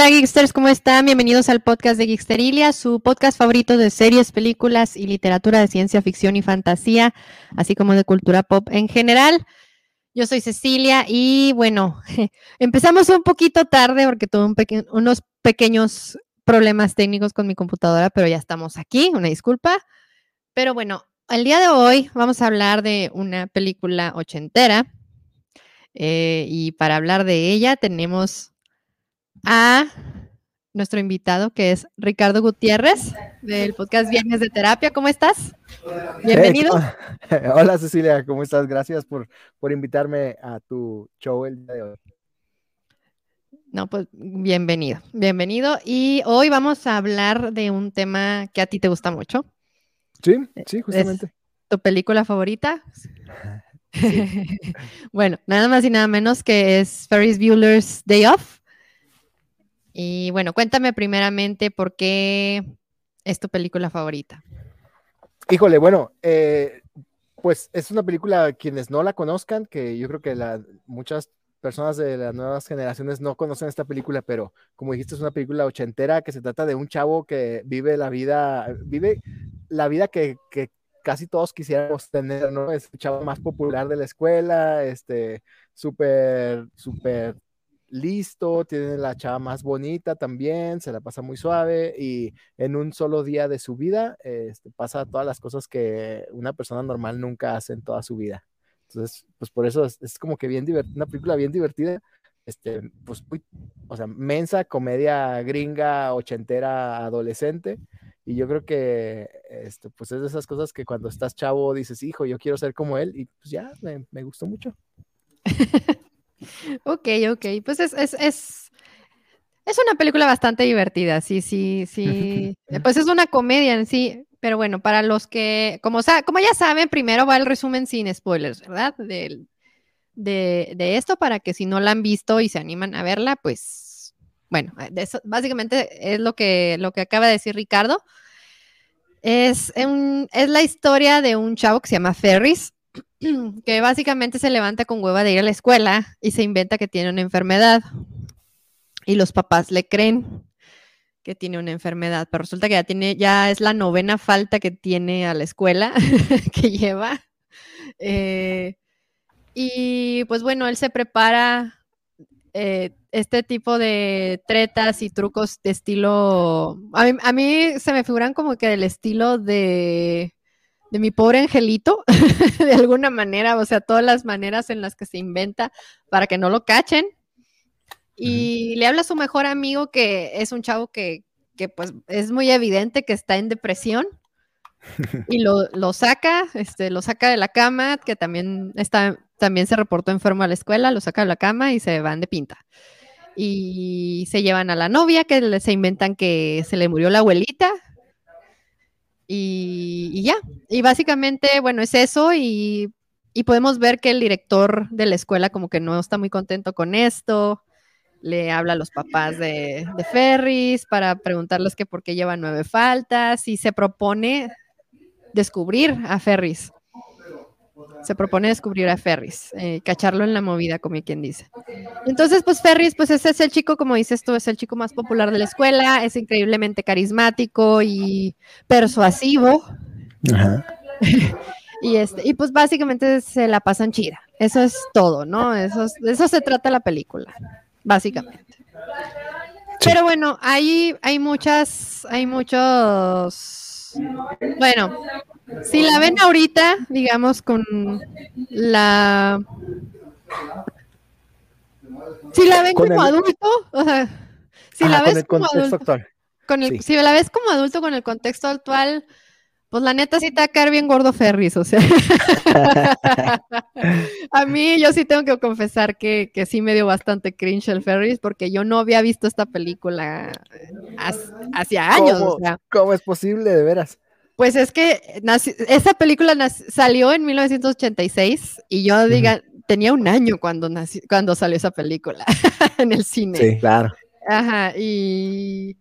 Hola Geeksters, ¿cómo están? Bienvenidos al podcast de Geeksterilia, su podcast favorito de series, películas y literatura de ciencia ficción y fantasía, así como de cultura pop en general. Yo soy Cecilia y bueno, empezamos un poquito tarde porque tuve unos pequeños problemas técnicos con mi computadora, pero ya estamos aquí, una disculpa. Pero bueno, el día de hoy vamos a hablar de una película ochentera eh, y para hablar de ella tenemos a nuestro invitado, que es Ricardo Gutiérrez, del podcast Viernes de Terapia. ¿Cómo estás? Bienvenido. hola Cecilia, ¿cómo estás? Gracias por, por invitarme a tu show el día de hoy. No, pues bienvenido, bienvenido. Y hoy vamos a hablar de un tema que a ti te gusta mucho. Sí, sí, justamente. ¿Tu película favorita? bueno, nada más y nada menos que es Ferris Bueller's Day Off. Y bueno, cuéntame primeramente por qué es tu película favorita. Híjole, bueno, eh, pues es una película, quienes no la conozcan, que yo creo que muchas personas de las nuevas generaciones no conocen esta película, pero como dijiste, es una película ochentera que se trata de un chavo que vive la vida, vive la vida que, que casi todos quisiéramos tener, ¿no? Es el chavo más popular de la escuela, este, súper, súper listo, tiene la chava más bonita también, se la pasa muy suave y en un solo día de su vida este, pasa todas las cosas que una persona normal nunca hace en toda su vida. Entonces, pues por eso es, como que bien divertida, una película bien divertida, este, pues muy, o sea, mensa, comedia gringa, ochentera, adolescente. Y yo creo que, este, pues es de esas cosas que cuando estás chavo dices, hijo, yo quiero ser como él, y pues ya, me gustó mucho. Ok, ok. Pues es, es, es, es una película bastante divertida, sí, sí, sí. Pues es una comedia en sí, pero bueno, para los que, como, como ya saben, primero va el resumen sin spoilers, ¿verdad? De, de, de, esto, para que si no la han visto y se animan a verla, pues, bueno, eso, básicamente es lo que, lo que acaba de decir Ricardo. Es, un, es la historia de un chavo que se llama Ferris, que básicamente se levanta con hueva de ir a la escuela y se inventa que tiene una enfermedad. Y los papás le creen que tiene una enfermedad, pero resulta que ya tiene, ya es la novena falta que tiene a la escuela que lleva. Eh, y pues bueno, él se prepara eh, este tipo de tretas y trucos de estilo. A mí, a mí, se me figuran como que del estilo de de mi pobre angelito, de alguna manera, o sea, todas las maneras en las que se inventa para que no lo cachen. Y le habla a su mejor amigo que es un chavo que, pues es muy evidente que está en depresión. y lo, lo, saca, este, lo saca de la cama, que también está, también se reportó enfermo a la escuela, lo saca de la cama y se van de pinta. Y se llevan a la novia, que se inventan que se le murió la abuelita, y, ya. Y básicamente, bueno, es eso y, podemos ver que el director de la escuela como que no está muy contento con esto. Le habla a los papás de, de Ferris para preguntarles que por qué lleva nueve faltas y se propone descubrir a Ferris se propone descubrir a Ferris, eh, cacharlo en la movida, como quien dice. Entonces, pues Ferris, pues ese es el chico, como dices tú, es el chico más popular de la escuela, es increíblemente carismático y persuasivo. y, este, y pues básicamente se la pasan chida. Eso es todo, ¿no? Eso, de eso se trata la película, básicamente. Pero bueno, hay, hay muchas, hay muchos, bueno, si la ven ahorita, digamos, con la... Si la ven como adulto, o sea, si la ves como adulto, con el, si la ves como adulto con el contexto actual, pues la neta sí te va a caer bien gordo Ferris, o sea. a mí yo sí tengo que confesar que, que, sí me dio bastante cringe el Ferris porque yo no había visto esta película hace años. O sea. ¿Cómo es posible, de veras? Pues es que esa película salió en 1986 y yo diga, tenía un año cuando, cuando salió esa película en el cine. Sí, claro. Ajá, y,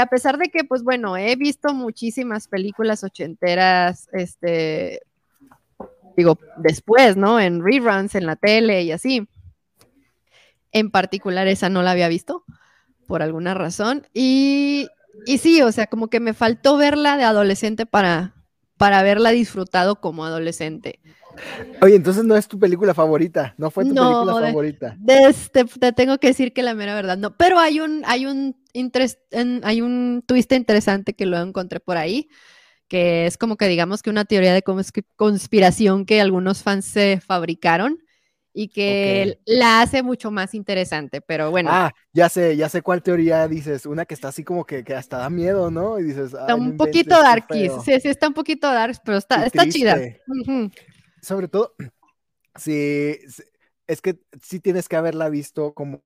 a pesar de que, pues bueno, he visto muchísimas películas ochenteras, este, digo, después, ¿no? En reruns, en la tele y así. En particular esa no la había visto. por alguna razón. Y, y sí, o sea, como que me faltó verla de adolescente para, para haberla disfrutado como adolescente. Oye, entonces no es tu película favorita, no fue tu película favorita. este, te tengo que decir que la mera verdad no, pero hay un, hay un, hay un twist interesante que lo encontré por ahí, que es como que digamos que una teoría de conspiración que algunos fans se fabricaron y que la hace mucho más interesante, pero bueno. Ah, ya sé, ya sé cuál teoría dices, una que está así como que, que hasta da miedo, ¿no? Y dices, está un poquito darkies, sí, sí, está un poquito dark, pero está, está chida. Sobre todo, sí, es que sí tienes que haberla visto como,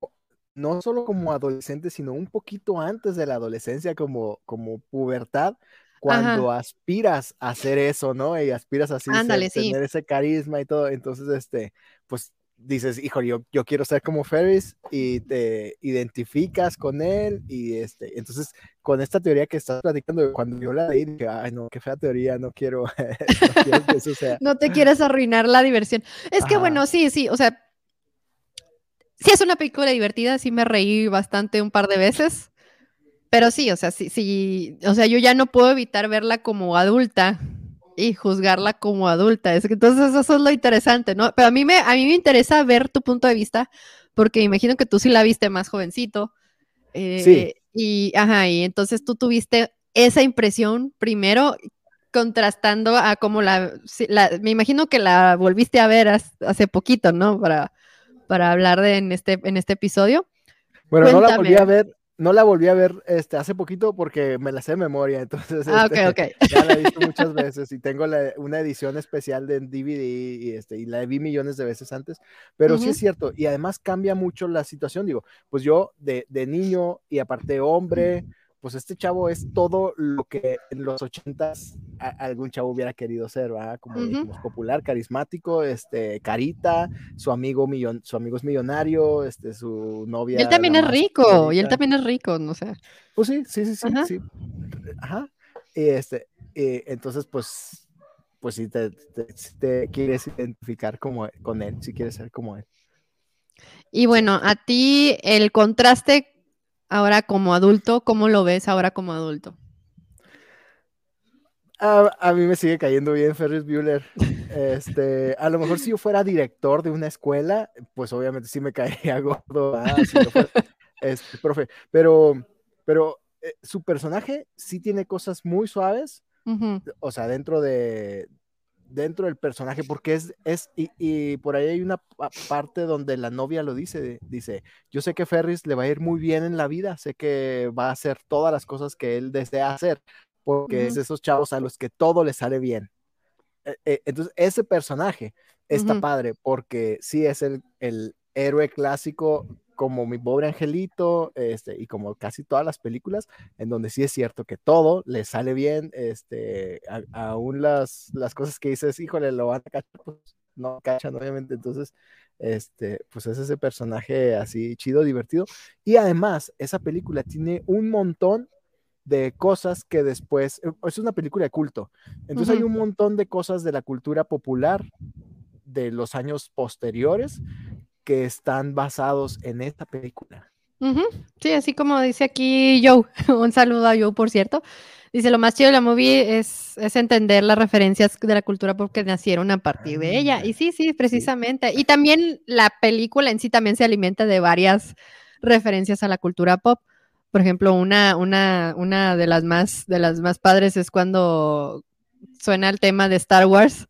no solo como adolescente, sino un poquito antes de la adolescencia, como, como pubertad, cuando aspiras a hacer eso, ¿no? Y aspiras así a tener ese carisma y todo. Entonces, este, pues dices, hijo, yo, yo quiero ser como Ferris y te identificas con él y este, entonces con esta teoría que estás platicando, cuando yo la leí, dije, ay, no, qué fea teoría, no quiero, no, que eso sea. no te quieres arruinar la diversión. Es que bueno, sí, sí, o sea, sí es una película divertida, sí me reí bastante un par de veces, pero sí, o sea, sí, sí, o sea, yo ya no puedo evitar verla como adulta y juzgarla como adulta. Es que entonces eso es lo interesante, ¿no? Pero a mí me, a mí me interesa ver tu punto de vista, porque imagino que tú sí la viste más jovencito. Eh, sí. Y, ajá, y entonces tú tuviste esa impresión primero contrastando a cómo la, me imagino que la volviste a ver hace poquito, ¿no? Para, para hablar de en este, en este episodio. Bueno, no la volví a ver, no la volví a ver este, hace poquito porque me la sé de memoria, entonces ah, este, ya la he visto muchas veces y tengo una edición especial de DVD y, este, y la vi millones de veces antes, pero sí es cierto, y además cambia mucho la situación, digo, pues yo de, de niño y aparte hombre, pues este chavo es todo lo que en los ochentas algún chavo hubiera querido ser, ¿verdad? Como, popular, carismático, este, carita, su amigo millon, su amigo es millonario, este, su novia. Y él también es rico, y él también es rico, no sé. Pues sí, sí, sí, sí, Ajá. sí. Ajá. Y este, entonces, pues, pues sí te, te, quieres identificar como con él, si quieres ser como él. Y bueno, a ti el contraste ahora como adulto, ¿cómo lo ves ahora como adulto? A, mí me sigue cayendo bien Ferris Bueller. Este, a lo mejor si yo fuera director de una escuela, pues obviamente sí me caería gordo, este, profe. Pero, pero eh, su personaje sí tiene cosas muy suaves, o sea, dentro de, dentro del personaje, porque es, es y, por ahí hay una parte donde la novia lo dice, dice, yo sé que Ferris le va a ir muy bien en la vida, sé que va a hacer todas las cosas que él desea hacer, porque es de esos chavos a los que todo le sale bien. E, e, entonces, ese personaje está padre, porque sí es el, el héroe clásico como mi pobre angelito, este, y como casi todas las películas, en donde sí es cierto que todo le sale bien, este, aún las, las cosas que dices, híjole, lo van a cachar, pues no cachan, obviamente, entonces, este, pues es ese personaje así chido, divertido, y además, esa película tiene un montón de cosas que después, eh, es una película de culto, entonces hay un montón de cosas de la cultura popular de los años posteriores que están basados en esta película. Sí, así como dice aquí Joe, un saludo a Joe, por cierto. Dice, lo más chido de la movie es, es entender las referencias de la cultura porque nacieron a partir de ella. Y sí, sí, precisamente. Y también la película en sí también se alimenta de varias referencias a la cultura pop. Por ejemplo, una, una, una de las más, de las más padres es cuando suena el tema de Star Wars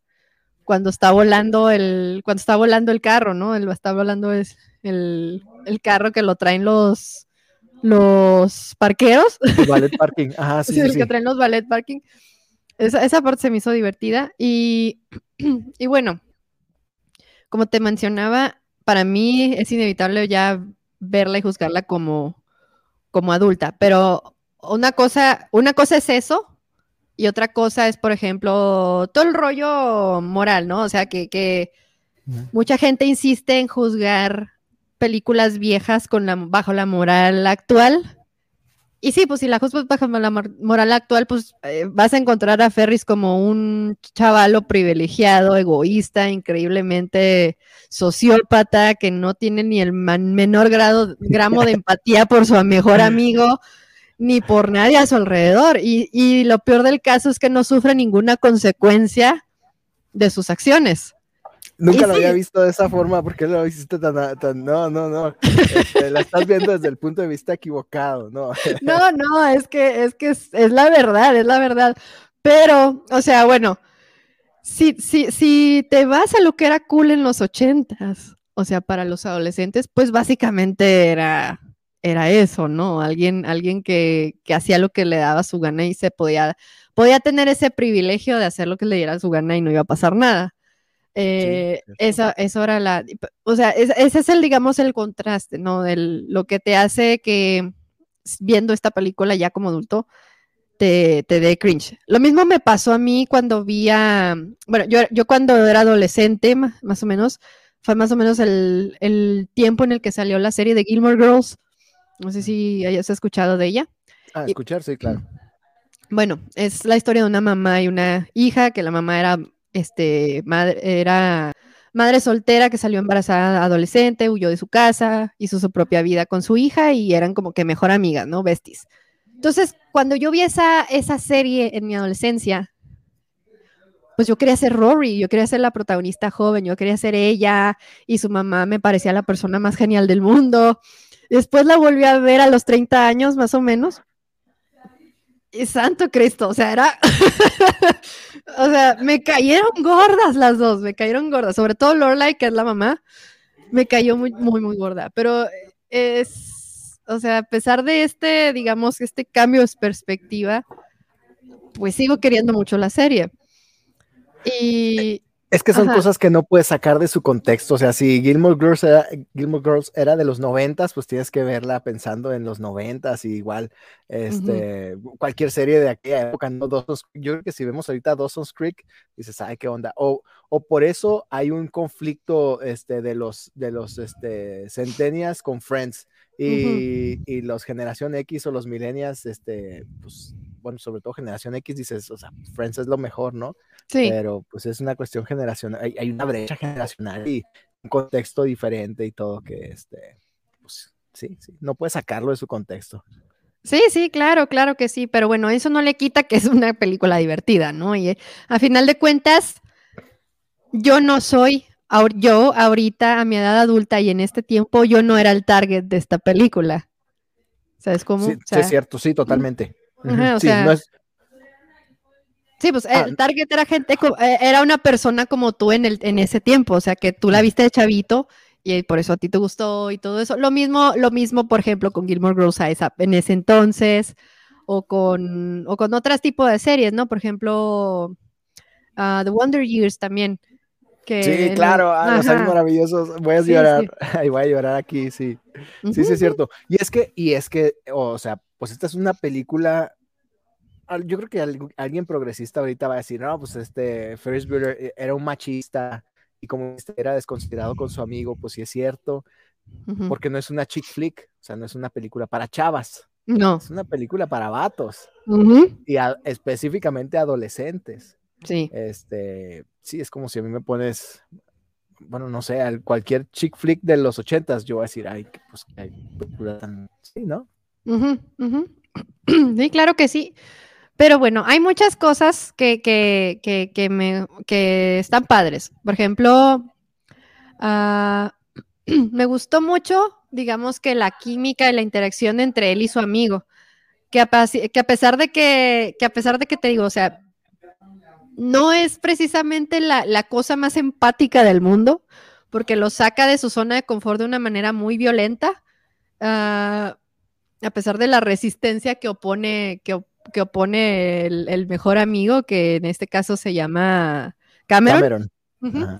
cuando está volando el, cuando está volando el carro, ¿no? El, está volando es el, el carro que lo traen los, los parqueros. El ballet parking, ajá, sí. sí, el que traen los ballet parking. Esa, esa, parte se me hizo divertida. Y, y bueno, como te mencionaba, para mí es inevitable ya verla y juzgarla como, como adulta. Pero una cosa, una cosa es eso, y otra cosa es, por ejemplo, todo el rollo moral, ¿no? O sea, que, mucha gente insiste en juzgar películas viejas con la, bajo la moral actual. Y sí, pues si la juzgas bajo la moral actual, pues eh, vas a encontrar a Ferris como un chavalo privilegiado, egoísta, increíblemente sociópata, que no tiene ni el menor grado, gramo de empatía por su mejor amigo, ni por nadie a su alrededor. Y, y lo peor del caso es que no sufre ninguna consecuencia de sus acciones. Nunca lo había visto de esa forma, porque lo hiciste tan, tan no, no, no, este, la estás viendo desde el punto de vista equivocado, ¿no? No, no, es que, es que es, la verdad, es la verdad. Pero, o sea, bueno, si, si, si te vas a lo que era cool en los ochentas, o sea, para los adolescentes, pues básicamente era, era eso, ¿no? Alguien, alguien que, que hacía lo que le daba su gana y se podía, podía tener ese privilegio de hacer lo que le diera su gana y no iba a pasar nada. Eh, esa, eso era la, o sea, ese es el, digamos, el contraste, ¿no? Del, lo que te hace que viendo esta película ya como adulto te, te dé cringe. Lo mismo me pasó a mí cuando vi a, bueno, yo, yo cuando era adolescente, más, o menos, fue más o menos el, el, tiempo en el que salió la serie de Gilmore Girls. No sé si hayas escuchado de ella. Ah, escuchar, sí, claro. Bueno, es la historia de una mamá y una hija, que la mamá era este, madre, era madre soltera que salió embarazada adolescente, huyó de su casa, hizo su propia vida con su hija y eran como que mejor amigas, ¿no? Besties. Entonces, cuando yo vi esa, esa serie en mi adolescencia, pues yo quería ser Rory, yo quería ser la protagonista joven, yo quería ser ella y su mamá me parecía la persona más genial del mundo. Después la volví a ver a los 30 años más o menos y santo Cristo, o sea, era, o sea, me cayeron gordas las dos, me cayeron gordas, sobre todo Lorelai, que es la mamá, me cayó muy, muy, muy gorda, pero es, o sea, a pesar de este, digamos, este cambio de perspectiva, pues sigo queriendo mucho la serie. Y, es que son cosas que no puedes sacar de su contexto. O sea, si Gilmore Girls era, Girls era de los noventas, pues tienes que verla pensando en los noventas y igual este, cualquier serie de aquella época. ¿no? yo creo que si vemos ahorita Dawson's Creek, dices, ay, qué onda. O, o por eso hay un conflicto este, de los, de los este, centenias con Friends y, y, los generación X o los millennials, este, pues, bueno, sobre todo generación X, dices, o sea, Friends es lo mejor, ¿no? Sí. Pero pues es una cuestión generacional, hay, hay una brecha generacional y un contexto diferente y todo que, este, pues sí, sí, no puedes sacarlo de su contexto. Sí, sí, claro, claro que sí, pero bueno, eso no le quita que es una película divertida, ¿no? Y eh, a final de cuentas, yo no soy, yo ahorita a mi edad adulta y en este tiempo, yo no era el target de esta película. ¿Sabes cómo? Sí, es cierto, sí, totalmente. O sea, no es, Sí, pues el ah, target era gente, eh, era una persona como tú en, el, en ese tiempo, o sea, que tú la viste de chavito y por eso a ti te gustó y todo eso. Lo mismo, lo mismo por ejemplo, con Gilmore Girls en ese entonces o con, o con otros tipos de series, ¿no? Por ejemplo, uh, The Wonder Years también. Que sí, claro, ah, los años maravillosos. Voy a llorar, voy a llorar aquí, sí. Sí, sí, es cierto. Y es que, y es que, o sea, pues esta es una película yo creo que alguien progresista ahorita va a decir, no, pues este Ferris Bueller eh, era un machista y como este era desconsiderado con su amigo, pues sí es cierto, porque no es una chick flick, o sea, no es una película para chavas. No. Es una película para vatos. Y específicamente adolescentes. Sí. Este, sí, es como si a mí me pones, bueno, no sé, cualquier chick flick de los ochentas, yo voy a decir, ay, pues, hay película tan, sí, ¿no? Sí, claro que sí. Pero bueno, hay muchas cosas que, que, que, que me, están padres. Por ejemplo, ah, me gustó mucho, digamos que la química y la interacción entre él y su amigo. Que a, que a pesar de que, que a pesar de que te digo, o sea, no es precisamente la, la, cosa más empática del mundo, porque lo saca de su zona de confort de una manera muy violenta, ah, a pesar de la resistencia que opone, que, que opone el, mejor amigo, que en este caso se llama Cameron.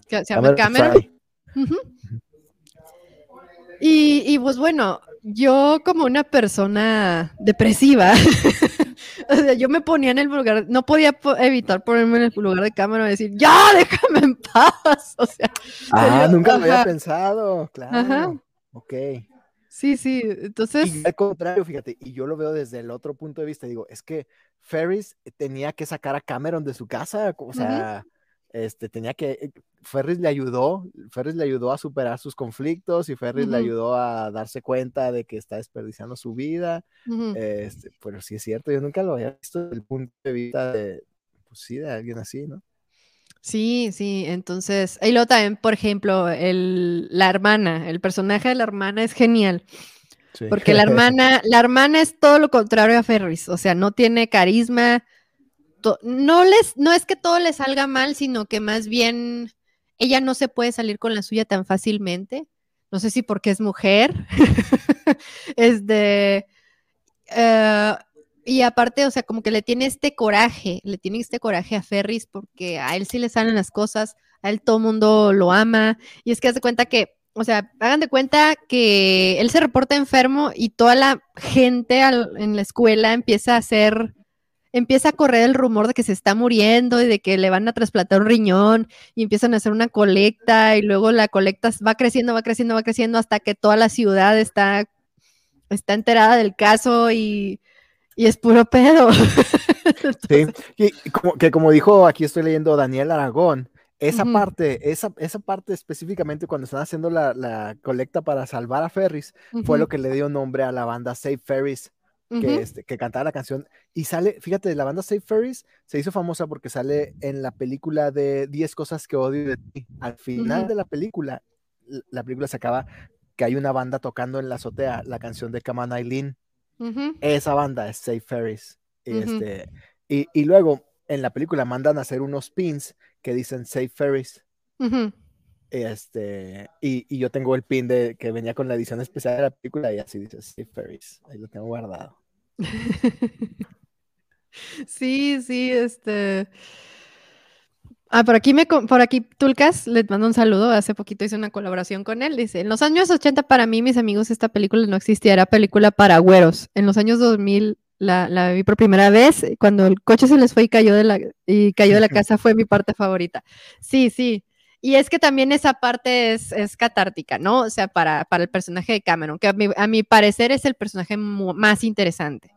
se llama Cameron. y, pues bueno, yo como una persona depresiva, o sea, yo me ponía en el lugar, no podía evitar ponerme en el lugar de Cameron y decir, ya, déjame en paz. O sea, ah, nunca lo había pensado, claro. Ok. Sí, sí, entonces... Y al contrario, fíjate, y yo lo veo desde el otro punto de vista, digo, es que Ferris tenía que sacar a Cameron de su casa, o sea, este, tenía que, eh, Ferris le ayudó, Ferris le ayudó a superar sus conflictos y Ferris le ayudó a darse cuenta de que está desperdiciando su vida, este, pero sí es cierto, yo nunca lo había visto desde el punto de vista de, pues sí, de alguien así, ¿no? Sí, sí, entonces, y luego también, por ejemplo, el, la hermana, el personaje de la hermana es genial. Porque la hermana, la hermana es todo lo contrario a Ferris, o sea, no tiene carisma, no les, no es que todo le salga mal, sino que más bien ella no se puede salir con la suya tan fácilmente. No sé si porque es mujer. es de eh, y aparte, o sea, como que le tiene este coraje, le tiene este coraje a Ferris porque a él sí le salen las cosas, a él todo el mundo lo ama. Y es que hace cuenta que, o sea, hagan de cuenta que él se reporta enfermo y toda la gente en la escuela empieza a hacer, empieza a correr el rumor de que se está muriendo y de que le van a trasplantar un riñón y empiezan a hacer una colecta y luego la colecta va creciendo, va creciendo, va creciendo hasta que toda la ciudad está, está enterada del caso y y es puro pedo. sí, y como, que como dijo, aquí estoy leyendo Daniel Aragón, esa parte, esa, esa parte específicamente cuando están haciendo la, la colecta para salvar a Ferris, fue lo que le dio nombre a la banda Save Ferris, que, este, que cantaba la canción. Y sale, fíjate, la banda Save Ferris se hizo famosa porque sale en la película de 10 cosas que odio de ti. Al final de la película, la película se acaba que hay una banda tocando en la azotea la canción de Come on Eileen. Esa banda es Safe Ferris. Este, y, luego en la película mandan a hacer unos pins que dicen Safe Ferris. Este, y, yo tengo el pin de que venía con la edición especial de la película y así dice Safe Ferris. Ahí lo tengo guardado. sí, sí, este. Ah, por aquí, me, por aquí Tulcas le mando un saludo. Hace poquito hice una colaboración con él. Dice, en los años 80 para mí, mis amigos, esta película no existía. Era película para güeros. En los años 2000 la, la vi por primera vez. Cuando el coche se les fue y cayó de la, y cayó de la casa fue mi parte favorita. Sí, sí. Y es que también esa parte es, es catártica, ¿no? O sea, para, para el personaje de Cameron, que a mi, a mi parecer es el personaje más interesante.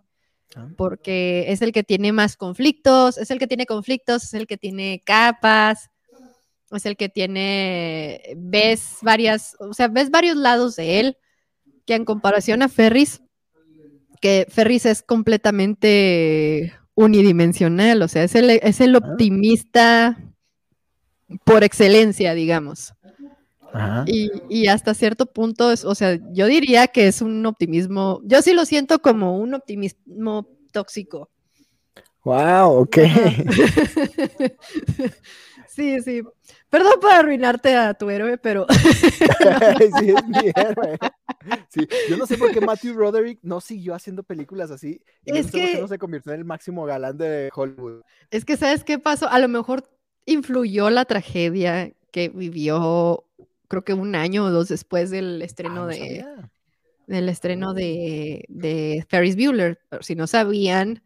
Ah. porque es el que tiene más conflictos, es el que tiene conflictos, es el que tiene capas, es el que tiene, ves varias, o sea, ves varios lados de él, que en comparación a Ferris, que Ferris es completamente unidimensional, o sea, es el, es el ah. optimista por excelencia, digamos. Y, hasta cierto punto, es, o sea, yo diría que es un optimismo, yo sí lo siento como un optimismo tóxico. Wow, ok. sí, sí. Perdón por arruinarte a tu héroe, pero. sí, es mi héroe. Sí, yo no sé por qué Matthew Roderick no siguió haciendo películas así. Y es que no se convirtió en el máximo galán de Hollywood. Es que, ¿sabes qué pasó? A lo mejor influyó la tragedia que vivió creo que un año o dos después del estreno ah, de del estreno de, de, Ferris Bueller. Si no sabían,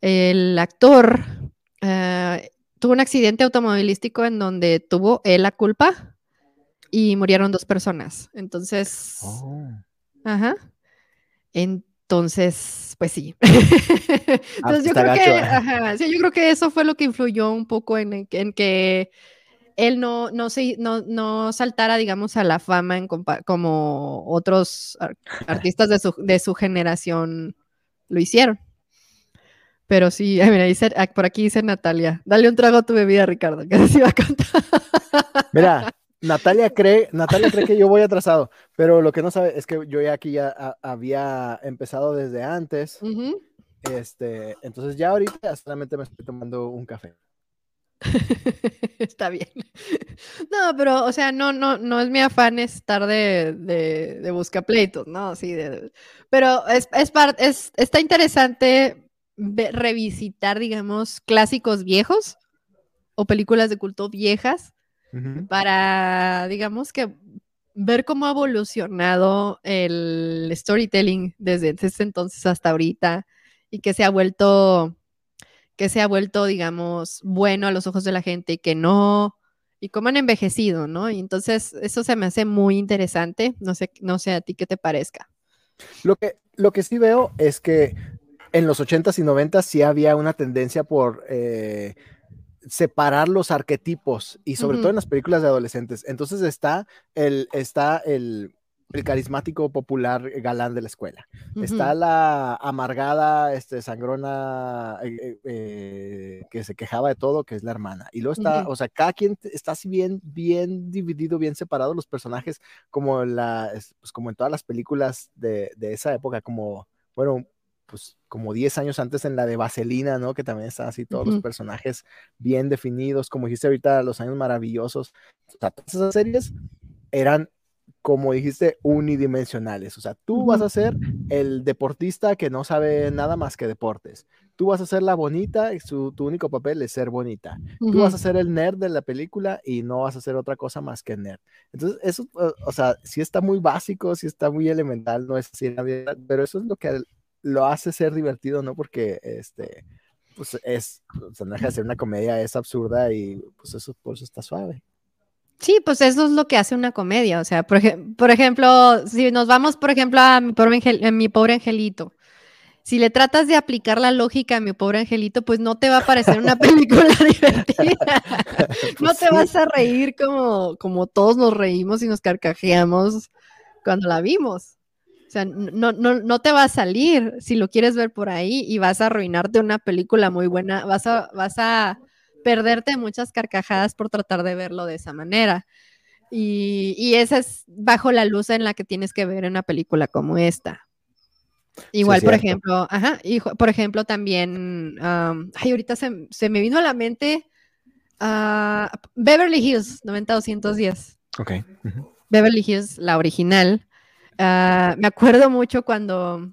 el actor eh, tuvo un accidente automovilístico en donde tuvo él la culpa y murieron dos personas. Entonces, oh. ajá. Entonces, pues sí. Ah, Entonces, yo creo que, ¿eh? sí, yo creo que eso fue lo que influyó un poco en, en que él no, no, se, no, no saltara, digamos, a la fama en como otros artistas de su, de su, generación lo hicieron. Pero sí, mira, dice, ah, por aquí dice Natalia, dale un trago a tu bebida, Ricardo, que se iba a contar. Mira, Natalia cree, Natalia cree que yo voy atrasado, pero lo que no sabe es que yo ya aquí ya había empezado desde antes. Este, entonces ya ahorita solamente me estoy tomando un café. Está bien. No, pero, o sea, no, no, no es mi afán estar de, de, de busca pleitos, ¿no? Sí, pero es, es, es, está interesante revisitar, digamos, clásicos viejos o películas de culto viejas para, digamos, que ver cómo ha evolucionado el storytelling desde ese entonces hasta ahorita y que se ha vuelto que se ha vuelto, digamos, bueno a los ojos de la gente y que no, y cómo han envejecido, ¿no? Y entonces eso se me hace muy interesante, no sé, no sé a ti qué te parezca. Lo que, lo que sí veo es que en los 80s y 90s sí había una tendencia por eh, separar los arquetipos y sobre todo en las películas de adolescentes. Entonces está el, está el, el carismático popular galán de la escuela. Está la amargada, este, sangrona, eh, eh, eh, que se quejaba de todo, que es la hermana. Y luego está, o sea, cada quien está así bien, bien dividido, bien separado los personajes, como, la, pues, como en todas las películas de, de esa época, como, bueno, pues como 10 años antes en la de Vaselina, ¿no? Que también están así todos los personajes bien definidos, como dijiste ahorita, los años maravillosos. O sea, todas esas series eran como dijiste, unidimensionales. O sea, tú vas a ser el deportista que no sabe nada más que deportes. Tú vas a ser la bonita y su, tu único papel es ser bonita. Tú vas a ser el nerd de la película y no vas a hacer otra cosa más que nerd. Entonces, eso, o sea, sí está muy básico, sí está muy elemental, no es así, pero eso es lo que lo hace ser divertido, ¿no? Porque, este, pues es, o sea, no deja de ser una comedia, es absurda y pues eso, por eso está suave. Sí, pues eso es lo que hace una comedia. O sea, por, ejemplo, si nos vamos, por ejemplo, a mi, pobre mi pobre angelito. Si le tratas de aplicar la lógica a mi pobre angelito, pues no te va a parecer una película divertida. no pues te vas a reír como, como todos nos reímos y nos carcajeamos cuando la vimos. O sea, no, no, no te va a salir si lo quieres ver por ahí y vas a arruinarte una película muy buena. Vas a, vas a perderte muchas carcajadas por tratar de verlo de esa manera. Y, esa es bajo la luz en la que tienes que ver una película como esta. Igual, por ejemplo, ajá, y, por ejemplo, también, ay, ahorita se, me vino a la mente uh, Beverly Hills 90210. Ok. Beverly Hills, la original. Ah, me acuerdo mucho cuando,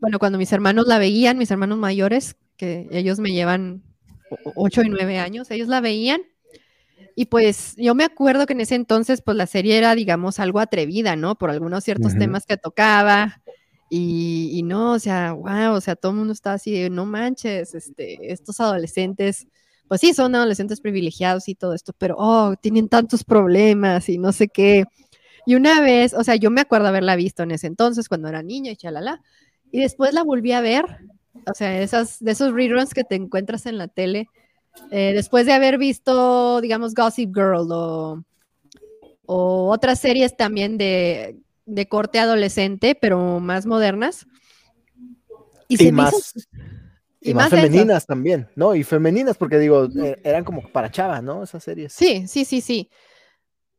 bueno, cuando mis hermanos la veían, mis hermanos mayores, que ellos me llevan 8 y 9 años, ellos la veían. Y pues yo me acuerdo que en ese entonces, pues la serie era, digamos, algo atrevida, ¿no? Por algunos ciertos temas que tocaba. Y, no, o sea, wow, o sea, todo el mundo estaba así de, no manches, este, estos adolescentes, pues sí, son adolescentes privilegiados y todo esto, pero, oh, tienen tantos problemas y no sé qué. Y una vez, o sea, yo me acuerdo haberla visto en ese entonces, cuando era niña y chalala, y después la volví a ver o sea, esas, de esos reruns que te encuentras en la tele, eh, después de haber visto, digamos, Gossip Girl o, otras series también de, corte adolescente, pero más modernas. Y, más, y, más, femeninas también, ¿no? Y femeninas, porque digo, eh, eran como para chava, ¿no? Esas series. Sí, sí, sí, sí.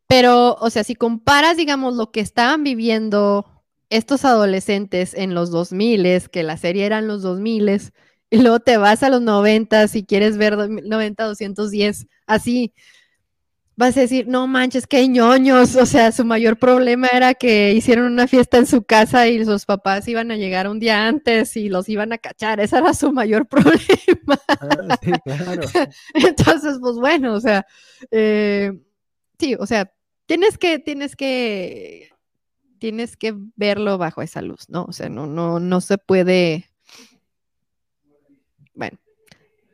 Pero, o sea, si comparas, digamos, lo que estaban viviendo estos adolescentes en los 2000, que la serie eran los 2000, y luego te vas a los 90 si quieres ver 90, 210, así, vas a decir, no manches, qué ñoños, o sea, su mayor problema era que hicieron una fiesta en su casa y sus papás iban a llegar un día antes y los iban a cachar, ese era su mayor problema. Ah, Entonces, pues bueno, o sea, eh, sí, o sea, tienes que, tienes que tienes que verlo bajo esa luz, ¿no? O sea, no, no, no se puede. Bueno,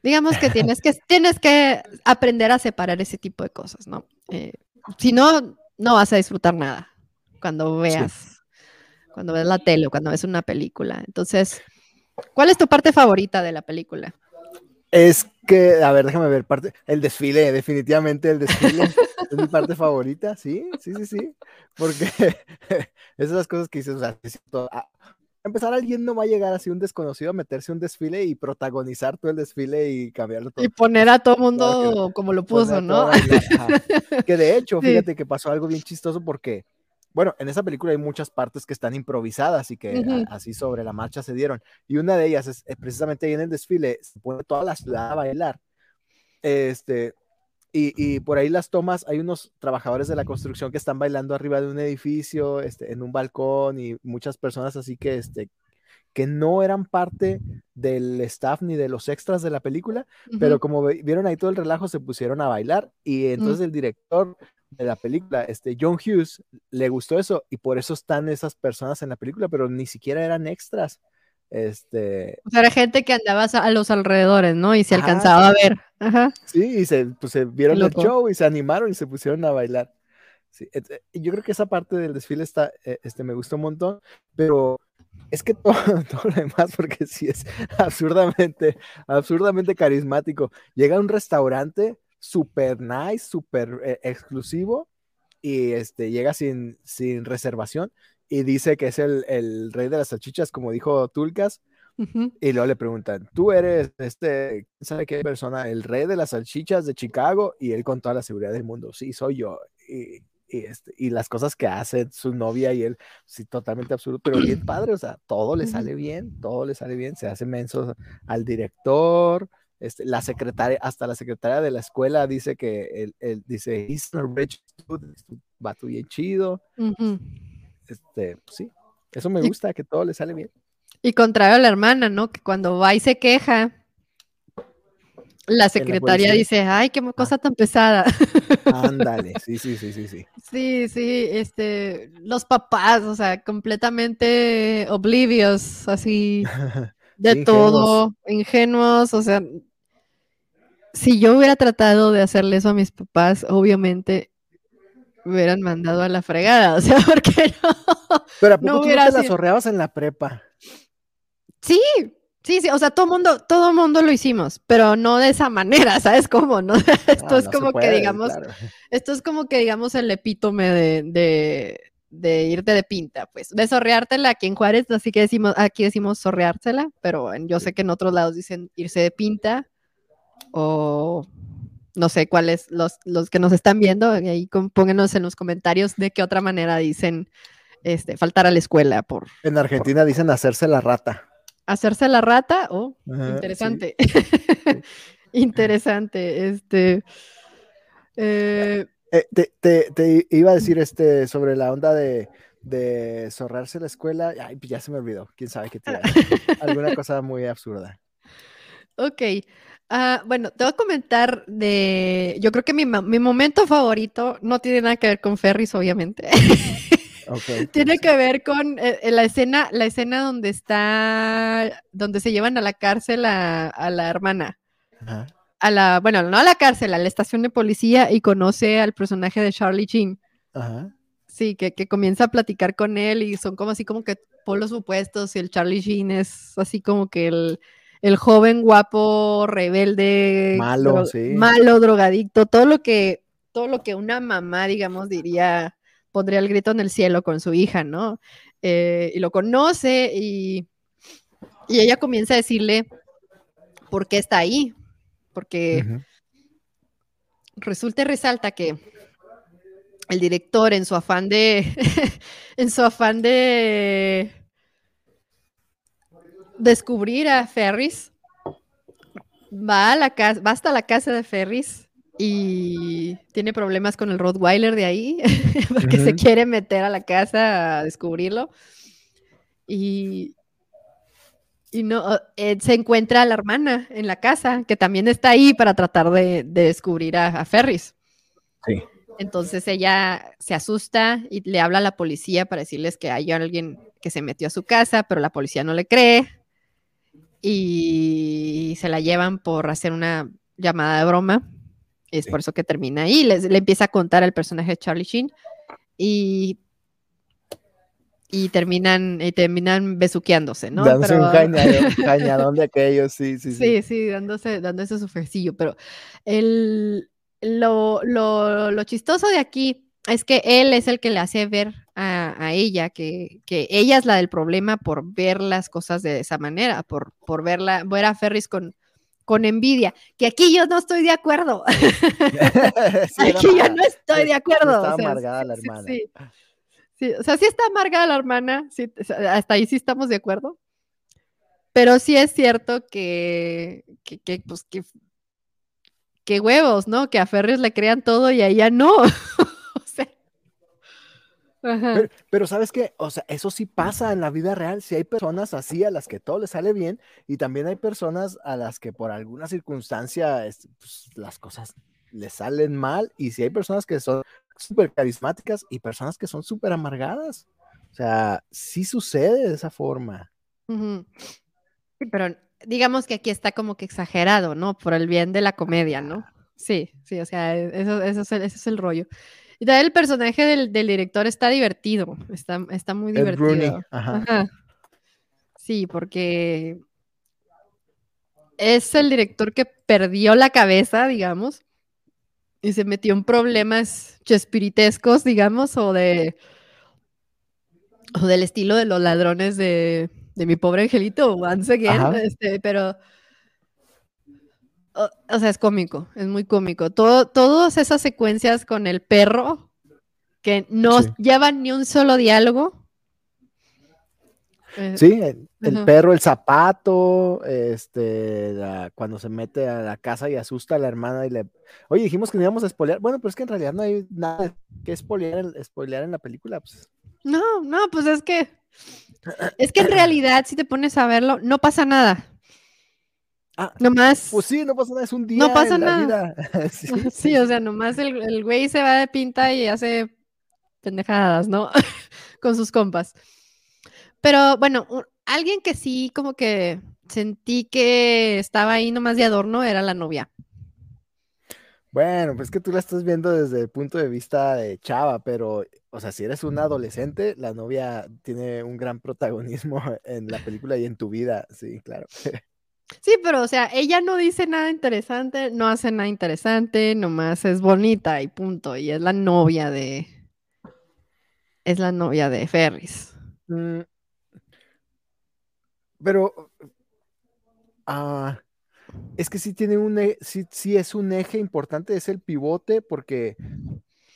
digamos que tienes que, tienes que aprender a separar ese tipo de cosas, ¿no? Eh, si no, no vas a disfrutar nada cuando veas, cuando ves la tele o cuando ves una película. Entonces, ¿cuál es tu parte favorita de la película? Es que, a ver, déjame ver, parte, el desfile, definitivamente el desfile es mi parte favorita, sí, sí, sí, sí, porque esas las cosas que dices, o sea, a, empezar alguien no va a llegar así un desconocido a meterse un desfile y protagonizar todo el desfile y cambiarlo todo. Y poner a todo mundo como lo puso, ¿no? que de hecho, fíjate que pasó algo bien chistoso porque bueno, en esa película hay muchas partes que están improvisadas y que así sobre la marcha se dieron. Y una de ellas es, eh, precisamente ahí en el desfile, se pone toda la ciudad a bailar. Este, y, por ahí las tomas, hay unos trabajadores de la construcción que están bailando arriba de un edificio, este, en un balcón y muchas personas así que, este, que no eran parte del staff ni de los extras de la película, pero como vieron ahí todo el relajo, se pusieron a bailar y entonces el director de la película, este John Hughes, le gustó eso y por eso están esas personas en la película, pero ni siquiera eran extras. Este... O sea, era gente que andaba a los alrededores, ¿no? Y se alcanzaba a ver. Sí, y se, pues, se vieron el show y se animaron y se pusieron a bailar. Sí, yo creo que esa parte del desfile está, este, me gustó un montón, pero es que todo, todo, lo demás, porque sí es absurdamente, absurdamente carismático. Llega a un restaurante super nice, súper eh, exclusivo, y este, llega sin, sin reservación y dice que es el, el, rey de las salchichas, como dijo Tulcas. Y luego le preguntan, ¿tú eres este, sabe qué persona? El rey de las salchichas de Chicago y él con toda la seguridad del mundo. Sí, soy yo. Y, y, este, y las cosas que hace su novia y él, sí, totalmente absurdo, pero bien padre, o sea, todo le sale bien, todo le sale bien, se hace menso al director, este, la secretaria, hasta la secretaria de la escuela dice que él, dice, he's a rich bien chido. Este, pues sí, eso me gusta, que todo le sale bien. Y contrario a la hermana, ¿no? Que cuando va y se queja, la secretaria dice, ay, qué cosa tan pesada. Ándale, sí, sí, sí, sí, sí. Sí, sí, este, los papás, o sea, completamente oblivios, así, de todo, ingenuos, o sea, si yo hubiera tratado de hacerle eso a mis papás, obviamente me hubieran mandado a la fregada, o sea, porque no. Pero ¿a poco no tú te las zorreabas en la prepa? Sí, sí, sí, o sea, todo mundo, todo mundo lo hicimos, pero no de esa manera, ¿sabes cómo? No? esto es como que digamos, esto es como que digamos el epítome de, de, irte de pinta, pues, de sorreártela aquí en Juárez, así que decimos, aquí decimos sorreársela, pero yo sé que en otros lados dicen irse de pinta o no sé cuáles los, los que nos están viendo, ahí pónganos en los comentarios de qué otra manera dicen este, faltar a la escuela por... En Argentina dicen hacerse la rata. Hacerse la rata, oh, interesante. interesante, este... Eh, eh, te, iba a decir este sobre la onda de, de zorrarse la escuela. Ay, pues ya se me olvidó. Quién sabe qué tiene. Alguna cosa muy absurda. Ok. Ah, bueno, te voy a comentar de. Yo creo que mi, momento favorito no tiene nada que ver con Ferris, obviamente. tiene que ver con eh, la escena, la escena donde está, donde se llevan a la cárcel a, la hermana. A la, bueno, no a la cárcel, a la estación de policía y conoce al personaje de Charlie Sheen. Sí, que, que, comienza a platicar con él y son como así como que polos opuestos y el Charlie Sheen es así como que el el joven guapo, rebelde, malo, sí. malo, drogadicto, todo lo que, todo lo que una mamá, digamos, diría, pondría el grito en el cielo con su hija, ¿no? Eh, y lo conoce y, y, ella comienza a decirle por qué está ahí, porque resulta y resalta que el director en su afán de, en su afán de descubrir a Ferris, va, a la casa, va hasta la casa de Ferris y tiene problemas con el Rottweiler de ahí, porque se quiere meter a la casa a descubrirlo. Y, y no, eh, se encuentra a la hermana en la casa, que también está ahí para tratar de, descubrir a, Ferris. Sí. Entonces ella se asusta y le habla a la policía para decirles que hay alguien que se metió a su casa, pero la policía no le cree y se la llevan por hacer una llamada de broma. Es por eso que termina ahí. Le, empieza a contar al personaje de Charlie Sheen y, y terminan, y terminan besuqueándose, ¿no? Dándose un cañadón, de aquellos, sí, sí, sí. Sí, sí, dándose, dándose su frecillo. Pero el, lo, lo, lo chistoso de aquí es que él es el que le hace ver a, ella que, ella es la del problema por ver las cosas de esa manera, por, por verla, ver a Ferris con, con envidia, que aquí yo no estoy de acuerdo. aquí yo no estoy de acuerdo. Está amargada la hermana. Sí, o sea, sí está amargada la hermana, hasta ahí sí estamos de acuerdo. Pero sí es cierto que, que, que pues, que, que huevos, ¿no? Que a Ferris le crean todo y a ella no. Pero, sabes qué, o sea, eso sí pasa en la vida real. Si hay personas así a las que todo les sale bien y también hay personas a las que por alguna circunstancia pues, las cosas les salen mal y si hay personas que son súper carismáticas y personas que son súper amargadas. O sea, sí sucede de esa forma. Sí, pero digamos que aquí está como que exagerado, ¿no? Por el bien de la comedia, ¿no? Sí, sí, o sea, eso, eso, es, el, eso es el rollo. Y también el personaje del, director está divertido, está, está muy divertido. Sí, porque es el director que perdió la cabeza, digamos, y se metió en problemas chespiritescos, digamos, o de o del estilo de los ladrones de, mi pobre angelito, once again, este, pero o, sea, es cómico, es muy cómico. Todo, todas esas secuencias con el perro que no llevan ni un solo diálogo. Eh, sí, el, perro, el zapato, este, cuando se mete a la casa y asusta a la hermana y le... Oye, dijimos que no íbamos a spoilear. Bueno, pero es que en realidad no hay nada que spoilear, spoilear en la película. Pues. No, no, pues es que... Es que en realidad, si te pones a verlo, no pasa nada. Ah, nomás. Pues sí, no pasa nada, es un día. No pasa nada. sí, o sea, nomás el, el, güey se va de pinta y hace pendejadas, ¿no? Con sus compas. Pero bueno, alguien que sí, como que sentí que estaba ahí nomás de adorno era la novia. Bueno, pues que tú la estás viendo desde el punto de vista de chava, pero, o sea, si eres un adolescente, la novia tiene un gran protagonismo en la película y en tu vida, sí, claro. Sí, pero o sea, ella no dice nada interesante, no hace nada interesante, nomás es bonita y punto. Y es la novia de. Es la novia de Ferris. Mm. Pero. Ah, es que sí tiene un. E, sí, sí es un eje importante, es el pivote, porque.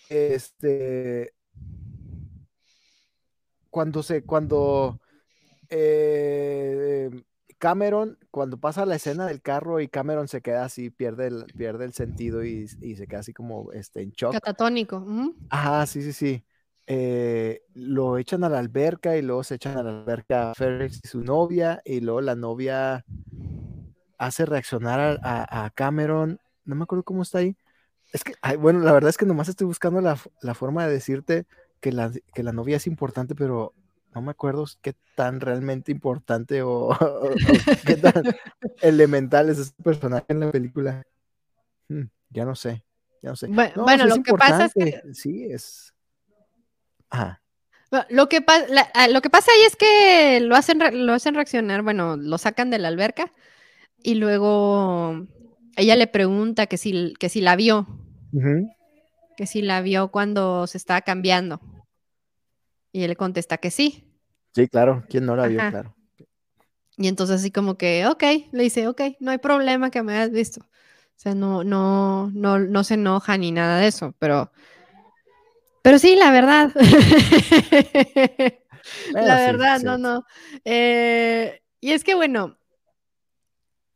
Este. Cuando se. Cuando. Eh, Cameron, cuando pasa la escena del carro y Cameron se queda así, pierde el, pierde el sentido y, se queda así como este, en shock. Catatónico. Ajá, sí, sí, sí. Eh, lo echan a la alberca y luego se echan a la alberca a Ferris y su novia y luego la novia hace reaccionar a, Cameron. No me acuerdo cómo está ahí. Es que, bueno, la verdad es que nomás estoy buscando la, forma de decirte que la, que la novia es importante, pero no me acuerdo qué tan realmente importante o, qué tan elemental es este personaje en la película. Hmm, ya no sé, ya no sé. Bueno, lo que pasa es que... Sí, es... Lo que, ah, lo que pasa ahí es que lo hacen, lo hacen reaccionar, bueno, lo sacan de la alberca y luego ella le pregunta que si, que si la vio, que si la vio cuando se estaba cambiando. Y él contesta que sí. Sí, claro, ¿quién no la vio? Claro. Y entonces así como que, ok, le dice, ok, no hay problema que me hayas visto. O sea, no, no, no, no se enoja ni nada de eso, pero, pero sí, la verdad. la verdad, no, no. Eh, y es que bueno,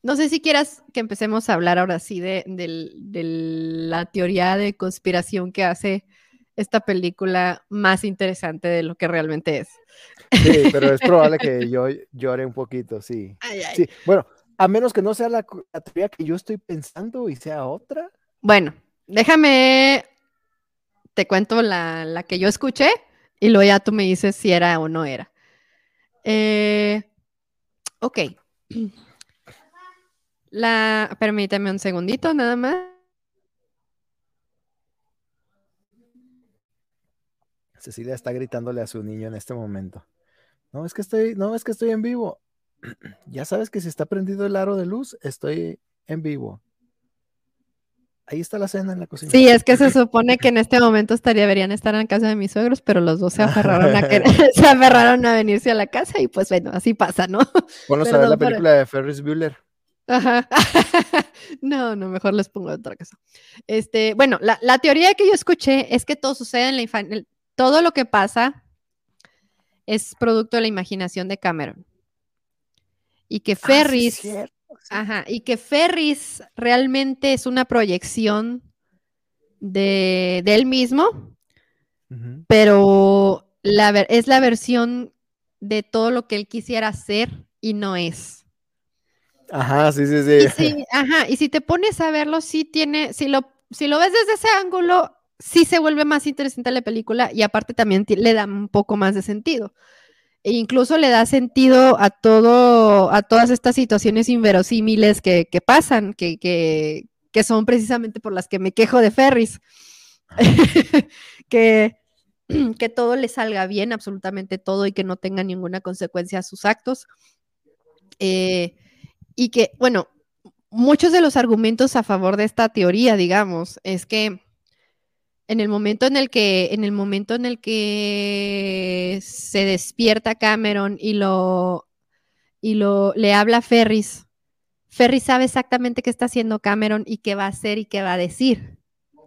no sé si quieras que empecemos a hablar ahora sí de, de la teoría de conspiración que hace esta película más interesante de lo que realmente es. Sí, pero es probable que yo llore un poquito, sí. Sí, bueno, a menos que no sea la, teoría que yo estoy pensando y sea otra. Bueno, déjame, te cuento la, que yo escuché y luego ya tú me dices si era o no era. Eh, ok. La, permíteme un segundito nada más. Cecilia está gritándole a su niño en este momento. No, es que estoy, no, es que estoy en vivo. ya sabes que si está prendido el aro de luz, estoy en vivo. Ahí está la cena en la cocina. Sí, es que se supone que en este momento estaría, deberían estar en casa de mis suegros, pero los dos se aferraron a se aferraron a venirse a la casa y pues bueno, así pasa, ¿no? Bueno, a ver la película de Ferris Bueller. Ajá. no, no, mejor les pongo otra cosa. Este, bueno, la, la, teoría que yo escuché es que todo sucede en la, infancia todo lo que pasa es producto de la imaginación de Cameron. Y que ah, Ferris, ajá, y que Ferris realmente es una proyección de, él mismo, pero la, es la versión de todo lo que él quisiera hacer y no es. Ajá, sí, sí, sí. ajá, y si te pones a verlo, sí tiene, si lo, si lo ves desde ese ángulo, sí se vuelve más interesante la película y aparte también le da un poco más de sentido. E incluso le da sentido a todo, a todas estas situaciones inverosímiles que, pasan, que, que, son precisamente por las que me quejo de Ferris. que, que todo le salga bien, absolutamente todo, y que no tenga ninguna consecuencia a sus actos. Eh, y que, bueno, muchos de los argumentos a favor de esta teoría, digamos, es que en el momento en el que, en el momento en el que se despierta Cameron y lo, y lo le habla a Ferris, Ferris sabe exactamente qué está haciendo Cameron y qué va a hacer y qué va a decir.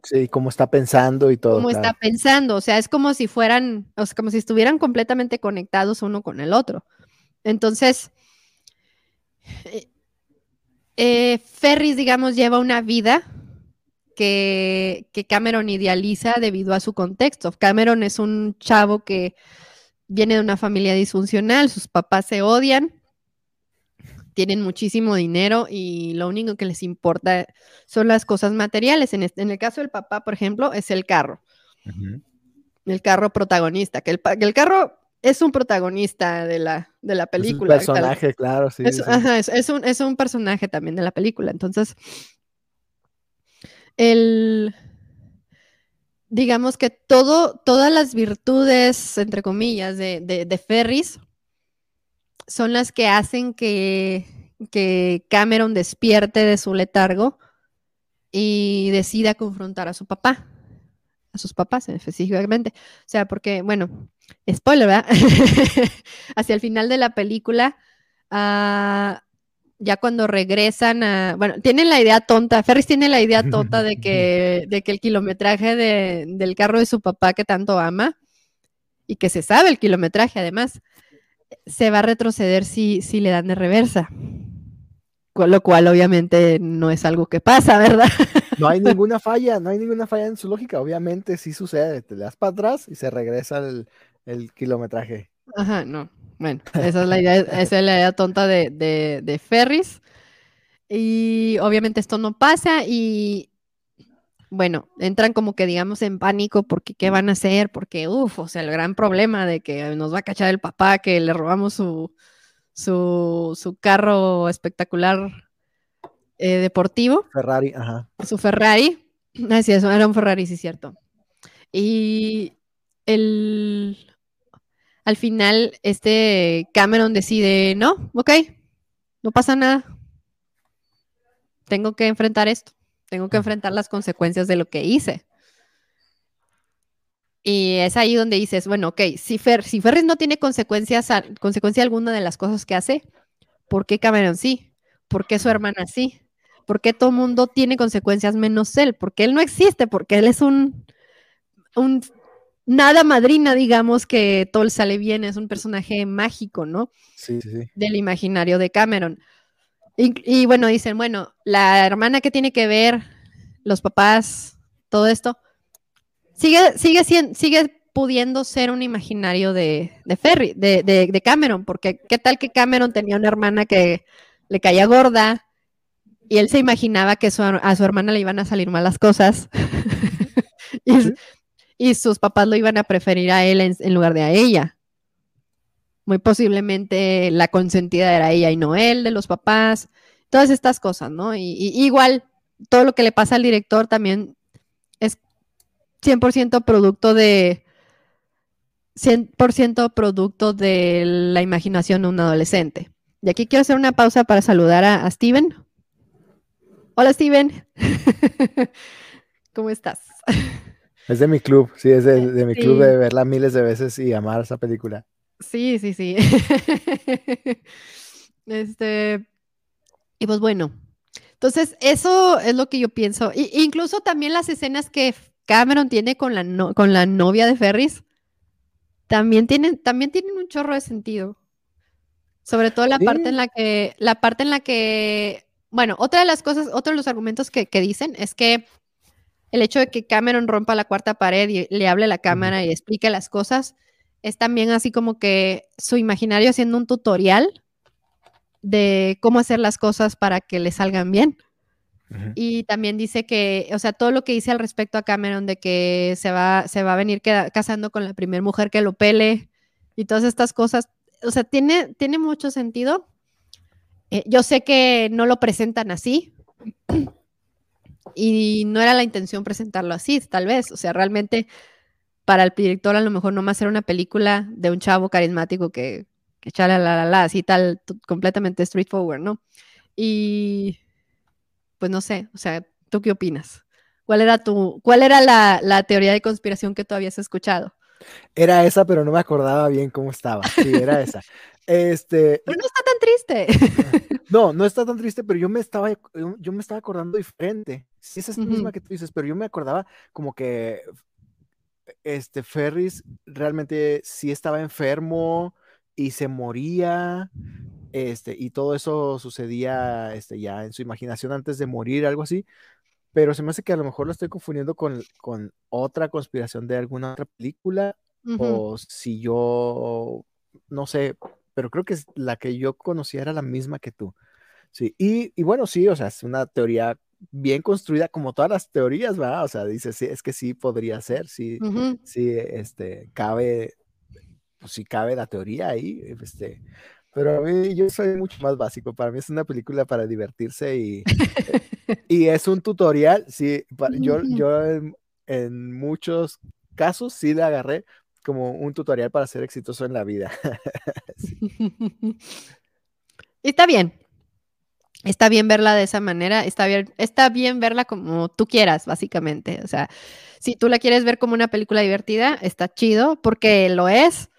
Sí, cómo está pensando y todo. Cómo está pensando, o sea, es como si fueran, o sea, como si estuvieran completamente conectados uno con el otro. Entonces, eh, eh, Ferris, digamos, lleva una vida que, Cameron idealiza debido a su contexto. Cameron es un chavo que viene de una familia disfuncional, sus papás se odian, tienen muchísimo dinero y lo único que les importa son las cosas materiales. En, este, el caso del papá, por ejemplo, es el carro. El carro protagonista, que el, el, carro es un protagonista de la, de la película. Es un personaje, claro, sí. Es, un, es un personaje también de la película. Entonces, el, digamos que todo, todas las virtudes, entre comillas, de, Ferris son las que hacen que, que, Cameron despierte de su letargo y decida confrontar a su papá, a sus papás específicamente. O sea, porque, bueno, spoiler, ¿verdad? Hacia el final de la película, uh, ya cuando regresan a, bueno, tienen la idea tonta, Ferris tiene la idea tonta de que, de que el kilometraje del carro de su papá que tanto ama, y que se sabe el kilometraje además, se va a retroceder si, si le dan de reversa. Con lo cual obviamente no es algo que pasa, ¿verdad? No hay ninguna falla, no hay ninguna falla en su lógica, obviamente sí sucede, te le das para atrás y se regresa el, el kilometraje. Ajá, no. Bueno, esa es la idea, esa es la idea tonta de, de, Ferris. Y obviamente esto no pasa y bueno, entran como que digamos en pánico porque qué van a hacer, porque uff, o sea, el gran problema de que nos va a cachar el papá, que le robamos su, su, su carro espectacular eh, deportivo. Ferrari, ajá. Su Ferrari. Así es, era un Ferrari, sí, cierto. Y el, al final este Cameron decide, no, ok, no pasa nada. Tengo que enfrentar esto, tengo que enfrentar las consecuencias de lo que hice. Y es ahí donde dices, bueno, ok, si, si Ferris no tiene consecuencias, consecuencia alguna de las cosas que hace, ¿por qué Cameron sí? ¿Por qué su hermana sí? ¿Por qué todo el mundo tiene consecuencias menos él? Porque él no existe, porque él es un, un nada madrina, digamos, que Toll sale bien, es un personaje mágico, ¿no? Sí, sí, sí. Del imaginario de Cameron. Y, bueno, dicen, bueno, la hermana que tiene que ver, los papás, todo esto, sigue, sigue, sigue pudiendo ser un imaginario de, de Ferry, de, de, Cameron, porque qué tal que Cameron tenía una hermana que le caía gorda y él se imaginaba que a su hermana le iban a salir malas cosas. y, y sus papás lo iban a preferir a él en, lugar de a ella. Muy posiblemente la consentida era ella y no él de los papás. Todas estas cosas, ¿no? Y, igual, todo lo que le pasa al director también es 100% producto de 100% producto de la imaginación de un adolescente. Y aquí quiero hacer una pausa para saludar a, a Steven. Hola Steven. ¿Cómo estás? Es de mi club, sí, es de, mi club de verla miles de veces y amar esa película. Sí, sí, sí. este, y pues bueno, entonces eso es lo que yo pienso. Y, incluso también las escenas que Cameron tiene con la, con la novia de Ferris, también tienen, también tienen un chorro de sentido. Sobre todo la parte en la que, la parte en la que, bueno, otra de las cosas, otro de los argumentos que, que dicen es que el hecho de que Cameron rompa la cuarta pared y le hable a la cámara y explique las cosas, es también así como que su imaginario haciendo un tutorial de cómo hacer las cosas para que le salgan bien. Y también dice que, o sea, todo lo que dice al respecto a Cameron de que se va, se va a venir casando con la primera mujer que lo pele y todas estas cosas, o sea, tiene, tiene mucho sentido. Eh, yo sé que no lo presentan así, y no era la intención presentarlo así, tal vez. O sea, realmente para el director a lo mejor no más era una película de un chavo carismático que, que la, la, la, así tal, completamente straightforward, ¿no? Y pues no sé, o sea, ¿tú qué opinas? ¿Cuál era tu, cuál era la, la teoría de conspiración que tú habías escuchado? Era esa, pero no me acordaba bien cómo estaba. Sí, era esa. Este, pero no está tan triste. No, no está tan triste, pero yo me estaba, yo me estaba acordando diferente. Sí, esa es la misma que tú dices, pero yo me acordaba como que este Ferris realmente sí estaba enfermo y se moría, este, y todo eso sucedía este, ya en su imaginación antes de morir, algo así. Pero se me hace que a lo mejor lo estoy confundiendo con, con otra conspiración de alguna otra película, o si yo, no sé, pero creo que la que yo conocía era la misma que tú. Sí, y, y bueno, sí, o sea, es una teoría bien construida como todas las teorías, ¿verdad? O sea, dice, sí, es que sí podría ser, sí, sí, este, cabe, pues sí cabe la teoría ahí, este, pero a mí yo soy mucho más básico, para mí es una película para divertirse y, y es un tutorial, sí, yo, yo en, muchos casos sí le agarré como un tutorial para ser exitoso en la vida. Está bien, está bien verla de esa manera, está bien, está bien verla como tú quieras, básicamente. O sea, si tú la quieres ver como una película divertida, está chido, porque lo es.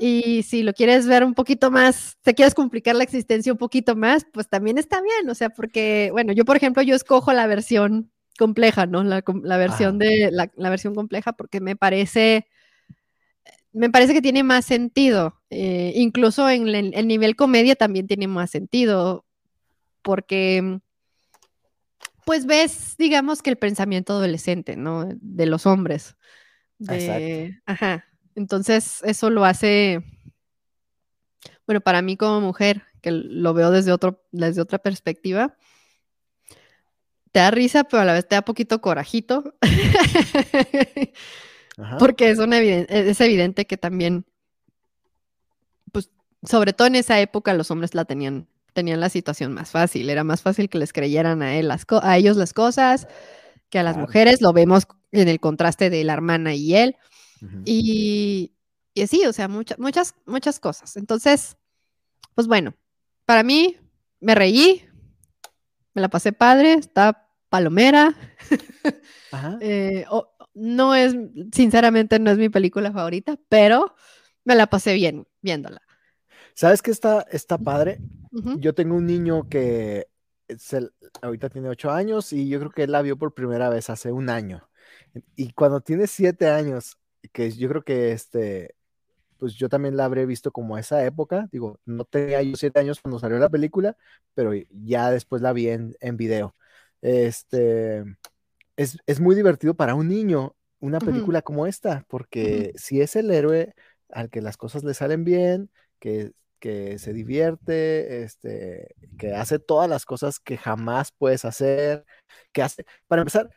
Y si lo quieres ver un poquito más, te quieres complicar la existencia un poquito más, pues también está bien. O sea, porque, bueno, yo, por ejemplo, yo escojo la versión compleja, ¿no? La, versión de la, versión compleja, porque me parece. Me parece que tiene más sentido. Eh, incluso en el nivel comedia también tiene más sentido porque pues ves, digamos que el pensamiento adolescente, ¿no? De los hombres. Exacto. Ajá. Entonces, eso lo hace, bueno, para mí como mujer, que lo veo desde, otro, desde otra perspectiva, te da risa, pero a la vez te da poquito corajito. Porque es, es evidente que también, pues, sobre todo en esa época, los hombres la tenían tenían la situación más fácil. Era más fácil que les creyeran a, él las a ellos las cosas que a las mujeres. Lo vemos en el contraste de la hermana y él. y, y así, o sea, muchas, muchas, muchas cosas. Entonces, pues bueno, para mí me reí, me la pasé padre, está palomera. Eh, no es, sinceramente, no es mi película favorita, pero me la pasé bien viéndola. ¿Sabes qué está, está padre? Yo tengo un niño que ahorita tiene ocho años y yo creo que él la vio por primera vez hace un año. Y cuando tiene siete años, que yo creo que este, pues yo también la habré visto como esa época. Digo, no tenía yo siete años cuando salió la película, pero ya después la vi en, en video. Este, es, es, muy divertido para un niño una película como esta, porque si es el héroe al que las cosas le salen bien, que que se divierte, este, que hace todas las cosas que jamás puedes hacer, que hace, para empezar,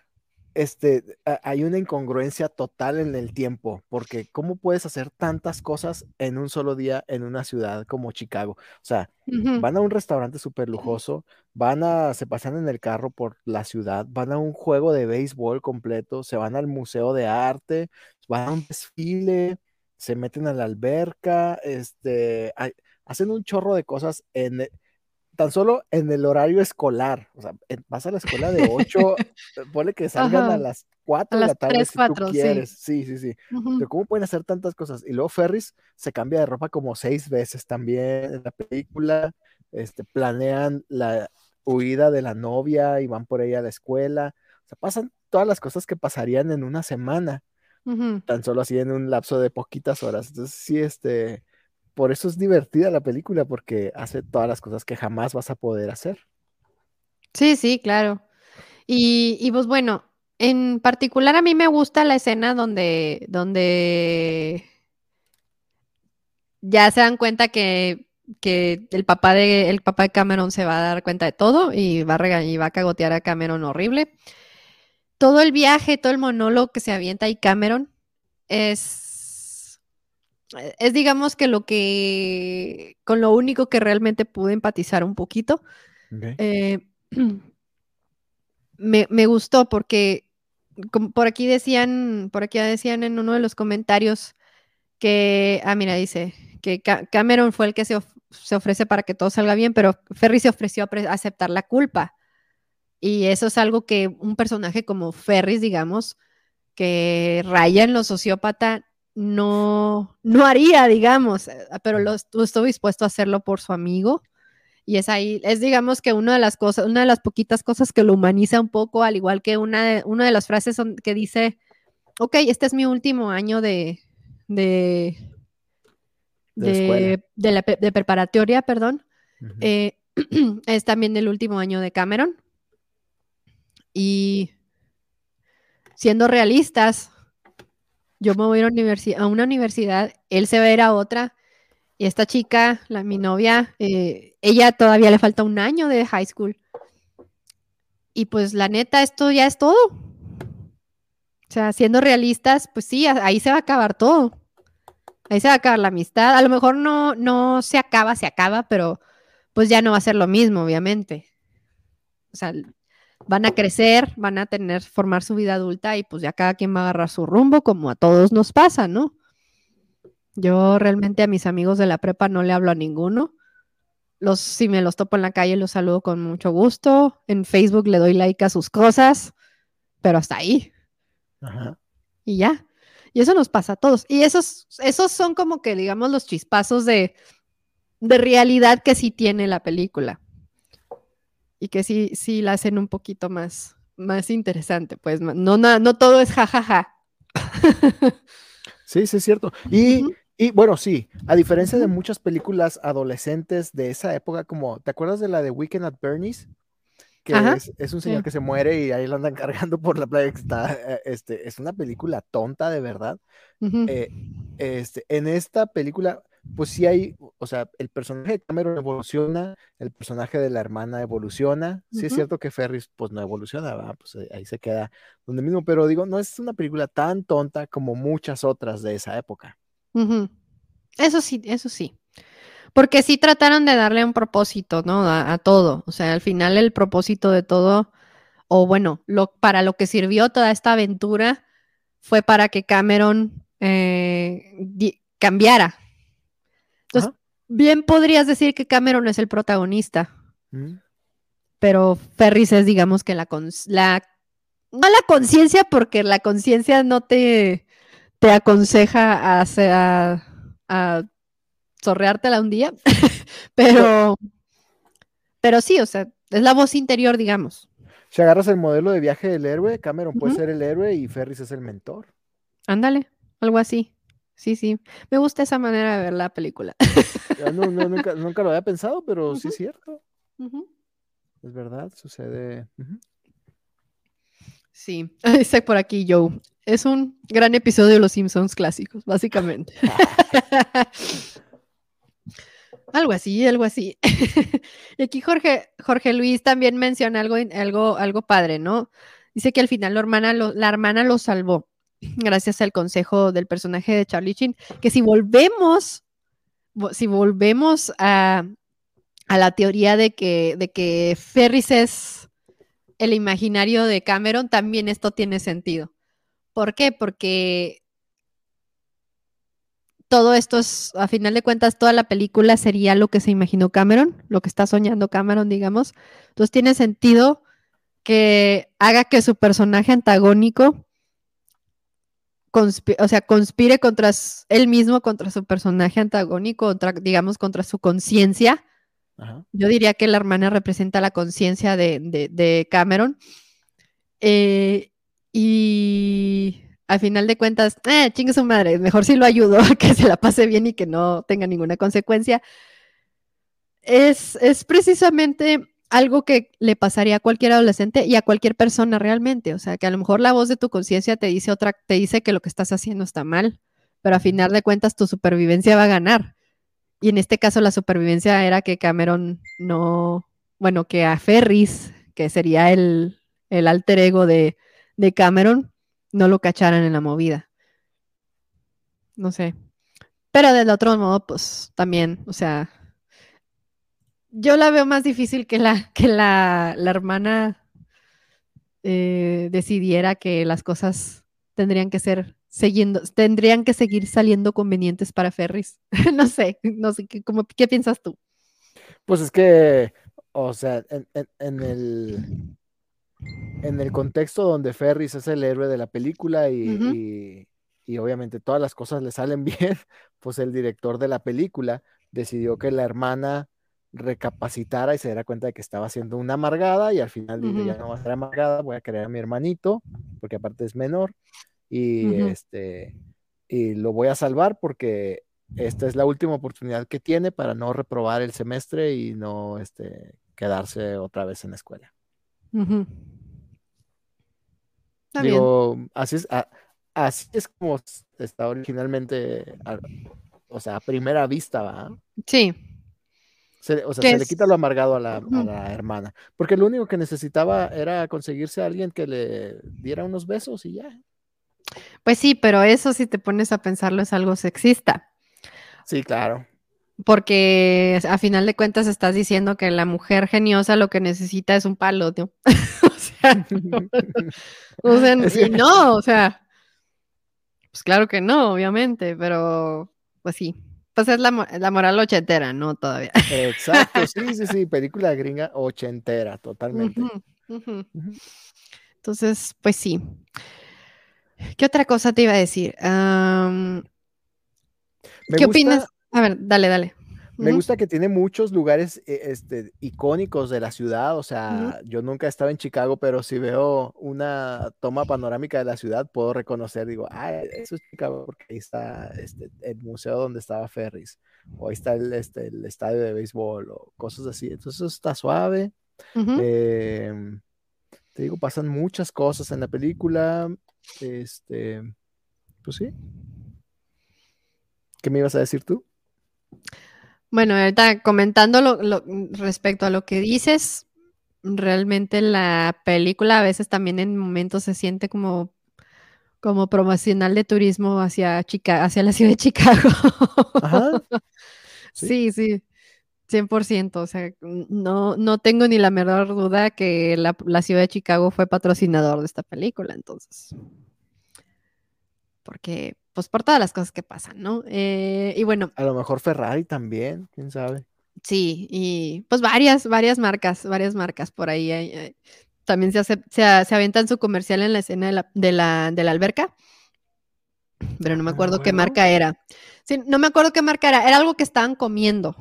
este, hay una incongruencia total en el tiempo, porque ¿cómo puedes hacer tantas cosas en un solo día en una ciudad como Chicago? O sea, van a un restaurante súper lujoso, van a, se pasan en el carro por la ciudad, van a un juego de béisbol completo, se van al museo de arte, van a un desfile, se meten a la alberca, este, hay, hacen un chorro de cosas en e, tan solo en el horario escolar. O sea, vas a la escuela de 8, pone que salgan a las 4 de la tarde si tú quieres. Sí, sí, sí. Pero ¿cómo pueden hacer tantas cosas? Y luego Ferris se cambia de ropa como seis veces también en la película. Este, planean la huida de la novia y van por ella a la escuela. O sea, pasan todas las cosas que pasarían en una semana. Tan solo así en un lapso de poquitas horas. Entonces, sí, este, por eso es divertida la película, porque hace todas las cosas que jamás vas a poder hacer. Sí, sí, claro. Y, pues bueno, en particular a mí me gusta la escena donde, donde ya se dan cuenta que, el, papá de, el papá de Cameron se va a dar cuenta de todo y va a, y va a cagotear a Cameron horrible. Todo el viaje, todo el monólogo que se avienta ahí Cameron es es digamos que lo que, con lo único que realmente pude empatizar un poquito. Eh, me, me gustó porque por aquí decían, por aquí decían en uno de los comentarios que, ah, mira, dice que Cameron fue el que se, ofrece para que todo salga bien, pero Ferry se ofreció a aceptar la culpa. Y eso es algo que un personaje como Ferris, digamos, que raya en lo sociópata, no, no haría, digamos, eh, pero lo, estuvo dispuesto a hacerlo por su amigo. Y es ahí, es digamos que una de las cosas, una de las poquitas cosas que lo humaniza un poco, al igual que una de, una de las frases que dice, ok, este es mi último año de, de, de, de, preparatoria, perdón. Eh, es también el último año de Cameron. Y siendo realistas, yo me voy a, a una universidad, él se va a ir a otra, y esta chica, la, mi novia, eh, ella todavía le falta un año de high school. Y pues la neta, esto ya es todo. O sea, siendo realistas, pues sí, ahí se va a acabar todo. Ahí se va a acabar la amistad. A lo mejor no, no se acaba, se acaba, pero pues ya no va a ser lo mismo, obviamente. O sea, van a crecer, van a tener, formar su vida adulta y pues ya cada quien va a agarrar su rumbo, como a todos nos pasa, ¿no? Yo realmente a mis amigos de la prepa no le hablo a ninguno. Los, si me los topo en la calle, los saludo con mucho gusto. En Facebook le doy like a sus cosas, pero hasta ahí. Ajá. Y ya. Y eso nos pasa a todos. Y esos, esos son como que, digamos, los chispazos de, realidad que sí tiene la película. Y que sí, sí la hacen un poquito más, más interesante. Pues no, no, no todo es jajaja. Sí, sí, es cierto. Y, y, bueno, sí, a diferencia de muchas películas adolescentes de esa época, como, ¿te acuerdas de la de Weekend at Bernie's? que es, un señor que se muere y ahí lo andan cargando por la playa. Está, eh, este, es una película tonta, de verdad. Eh, este, en esta película, pues sí hay, o sea, el personaje de Cameron evoluciona, el personaje de la hermana evoluciona. Sí es cierto que Ferris, pues no evoluciona, pues eh, ahí se queda donde mismo, pero digo, no es una película tan tonta como muchas otras de esa época. Eso sí, eso sí. Porque sí trataron de darle un propósito, ¿no? A, todo. O sea, al final el propósito de todo, o bueno, lo, para lo que sirvió toda esta aventura fue para que Cameron eh, cambiara. Entonces, bien podrías decir que Cameron es el protagonista. Mm. Pero Ferris es, digamos, que la, la no la conciencia, porque la conciencia no te, te aconseja a, a, a zorreártela un día, pero, pero sí, o sea, es la voz interior, digamos. Si agarras el modelo de viaje del héroe, Cameron puede ser el héroe y Ferris es el mentor. Ándale, algo así. Sí, sí. Me gusta esa manera de ver la película. nunca, lo había pensado, pero sí es cierto. Es verdad, sucede. Sí, dice por aquí Joe. Es un gran episodio de Los Simpsons clásicos, básicamente. Algo así, algo así. y aquí Jorge, Jorge Luis también menciona algo, algo, algo padre, ¿no? Dice que al final la hermana lo, la hermana lo salvó gracias al consejo del personaje de Charlie Chin, que si volvemos, si volvemos a, a la teoría de que, de que Ferris es el imaginario de Cameron, también esto tiene sentido. ¿Por qué? Porque todo esto es, a final de cuentas, toda la película sería lo que se imaginó Cameron, lo que está soñando Cameron, digamos. Entonces tiene sentido que haga que su personaje antagónico, o sea, conspire contra él mismo, contra su personaje antagónico, digamos, contra su conciencia. Yo diría que la hermana representa la conciencia de, Cameron. Eh, y al final de cuentas, eh, chingue su madre, mejor si lo ayudo a que se la pase bien y que no tenga ninguna consecuencia. Es, es precisamente algo que le pasaría a cualquier adolescente y a cualquier persona realmente. O sea, que a lo mejor la voz de tu conciencia te dice otra, te dice que lo que estás haciendo está mal, pero a final de cuentas tu supervivencia va a ganar. Y en este caso la supervivencia era que Cameron no, bueno, que a Ferris, que sería el, el alter ego de, de Cameron, no lo cacharan en la movida. No sé. Pero del otro modo, pues también, o sea, yo la veo más difícil que la, que la, la hermana eh, decidiera que las cosas tendrían que ser siguiendo, tendrían que seguir saliendo convenientes para Ferris. no sé, no sé, ¿qué, ¿qué piensas tú? Pues es que, o sea, en, el en el contexto donde Ferris es el héroe de la película y, y, obviamente todas las cosas le salen bien, pues el director de la película decidió que la hermana recapacitara y se diera cuenta de que estaba siendo una amargada y al final dijo, ya no va a ser amargada, voy a querer a mi hermanito, porque aparte es menor, y este y lo voy a salvar porque esta es la última oportunidad que tiene para no reprobar el semestre y no este, quedarse otra vez en la escuela. Digo, así es, así es como está originalmente, o sea, a primera vista, ¿va? Sí o sea, se le quita lo amargado a la, hermana. Porque lo único que necesitaba era conseguirse a alguien que le diera unos besos y ya. Pues sí, pero eso si te pones a pensarlo es algo sexista. Sí, claro. Porque a final de cuentas estás diciendo que la mujer geniosa lo que necesita es un palo, ¿no? o sea, o sea no, o sea, pues claro que no, obviamente, pero pues sí, pues es la, moral ochentera, ¿no? Todavía. Exacto, sí, sí, sí, película gringa ochentera, totalmente. Entonces, pues sí. ¿Qué otra cosa te iba a decir? ¿Qué opinas? A ver, dale, dale. Me gusta que tiene muchos lugares eh, este, icónicos de la ciudad. O sea, yo nunca he estado en Chicago, pero si veo una toma panorámica de la ciudad, puedo reconocer, digo, ah, eso es Chicago, porque ahí está este, el museo donde estaba Ferris, o ahí está el, este, el estadio de béisbol, o cosas así. Entonces, eso está suave. Em, te digo, pasan muchas cosas en la película. Este, pues sí. ¿Qué me ibas a decir tú? Bueno, ahorita comentando lo, respecto a lo que dices, realmente la película a veces también en momentos se siente como, como promocional de turismo hacia, Chica, hacia la ciudad de Chicago. Ajá. Sí, sí, 100%. O sea, no, no tengo ni la menor duda que la, la ciudad de Chicago fue patrocinador de esta película, entonces. Porque pues por todas las cosas que pasan, ¿no? Eh, y bueno. A lo mejor Ferrari también, quién sabe. Sí, y pues varias, varias marcas, varias marcas por ahí. también se, hace, se, avientan su comercial en la escena de la, de la, de la alberca, pero no me ah, acuerdo qué marca era. Sí, no me acuerdo qué marca era, era algo que estaban comiendo.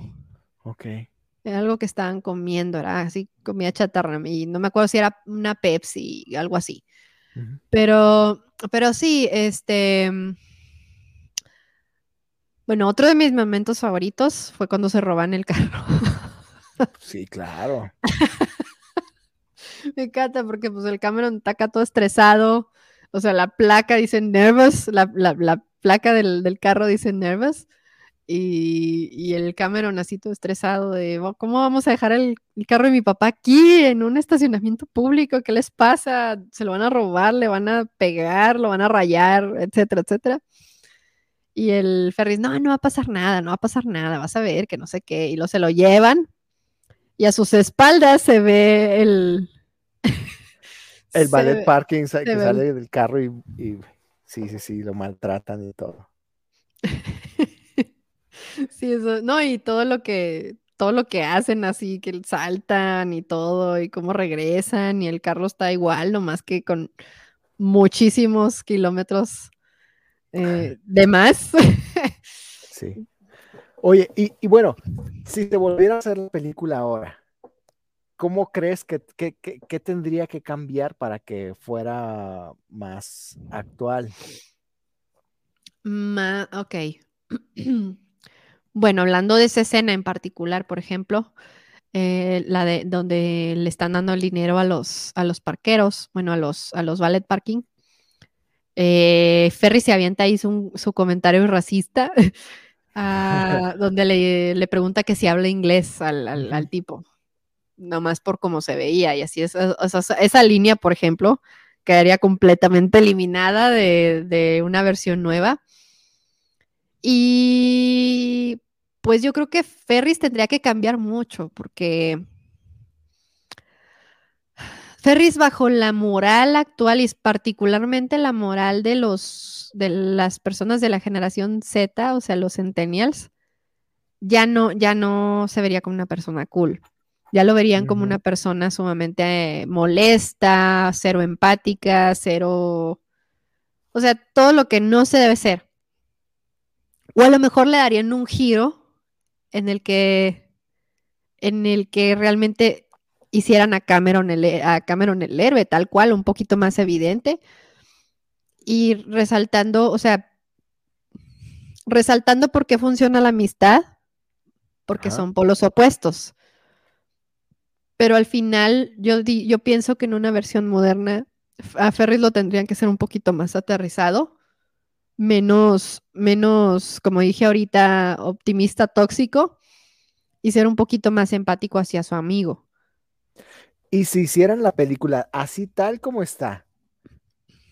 Ok. Era algo que estaban comiendo, era así, comida chatarra, y no me acuerdo si era una Pepsi, algo así. Pero, pero sí, este bueno, otro de mis momentos favoritos fue cuando se roban el carro. Sí, claro. Me encanta porque pues el Cameron está acá todo estresado. O sea, la placa dice nervous, la, placa del, carro dice nervous. Y, el Cameron así todo estresado de, oh, ¿cómo vamos a dejar el, el, carro de mi papá aquí en un estacionamiento público? ¿Qué les pasa? ¿Se lo van a robar? ¿Le van a pegar? ¿Lo van a rayar? Etcétera, etcétera. Y el Ferris, no, no va a pasar nada, no va a pasar nada, vas a ver que no sé qué. Y lo se lo llevan y a sus espaldas se ve el... El ballet parking que sale del carro y, sí, sí, sí, lo maltratan y todo. sí, eso, no, y todo lo que, todo lo que hacen así, que saltan y todo, y cómo regresan, y el carro está igual, nomás que con muchísimos kilómetros eh, de más. sí. Oye, y, bueno, si te volviera a hacer la película ahora, ¿cómo crees que, tendría que cambiar para que fuera más actual? ok. bueno, hablando de esa escena en particular, por ejemplo, eh, la de donde le están dando el dinero a los, a los parqueros, bueno, a los, a los ballet parking. Eh, Ferry se avienta ahí su, comentario racista, donde le, pregunta que si habla inglés al, tipo, nomás por cómo se veía, y así es. esa línea, por ejemplo, quedaría completamente eliminada de, una versión nueva. Y pues yo creo que Ferris tendría que cambiar mucho, porque Ferris bajo la moral actual y particularmente la moral de los de las personas de la generación Z, o sea, los centennials, ya no ya no se vería como una persona cool. Ya lo verían como una persona sumamente molesta, cero empática, cero o sea, todo lo que no se debe ser. O a lo mejor le darían un giro en el que en el que realmente hicieran a Cameron, el, a Cameron el héroe, tal cual, un poquito más evidente. Y resaltando, o sea, resaltando por qué funciona la amistad, porque son polos opuestos. Pero al final, yo, yo pienso que en una versión moderna, a Ferris lo tendrían que ser un poquito más aterrizado, menos, menos, como dije ahorita, optimista, tóxico, y ser un poquito más empático hacia su amigo. Y si hicieran la película así tal como está,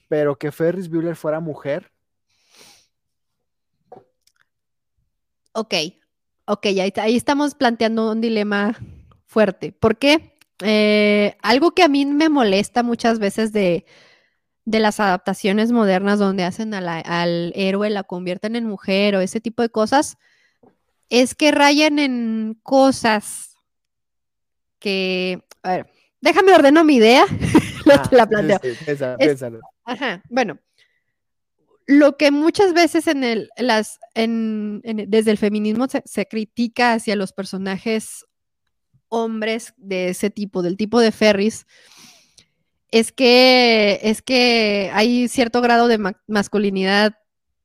pero que Ferris Bueller fuera mujer. Ok, ok, ahí, ahí estamos planteando un dilema fuerte. ¿Por qué? Eh, algo que a mí me molesta muchas veces de, las adaptaciones modernas donde hacen al héroe, la convierten en mujer o ese tipo de cosas, es que rayan en cosas que, a ver, déjame ordeno mi idea, ah, la planteo. ajá, bueno, lo que muchas veces en el, las, en, desde el feminismo se, critica hacia los personajes hombres de ese tipo, del tipo de Ferris, es que, es que hay cierto grado de masculinidad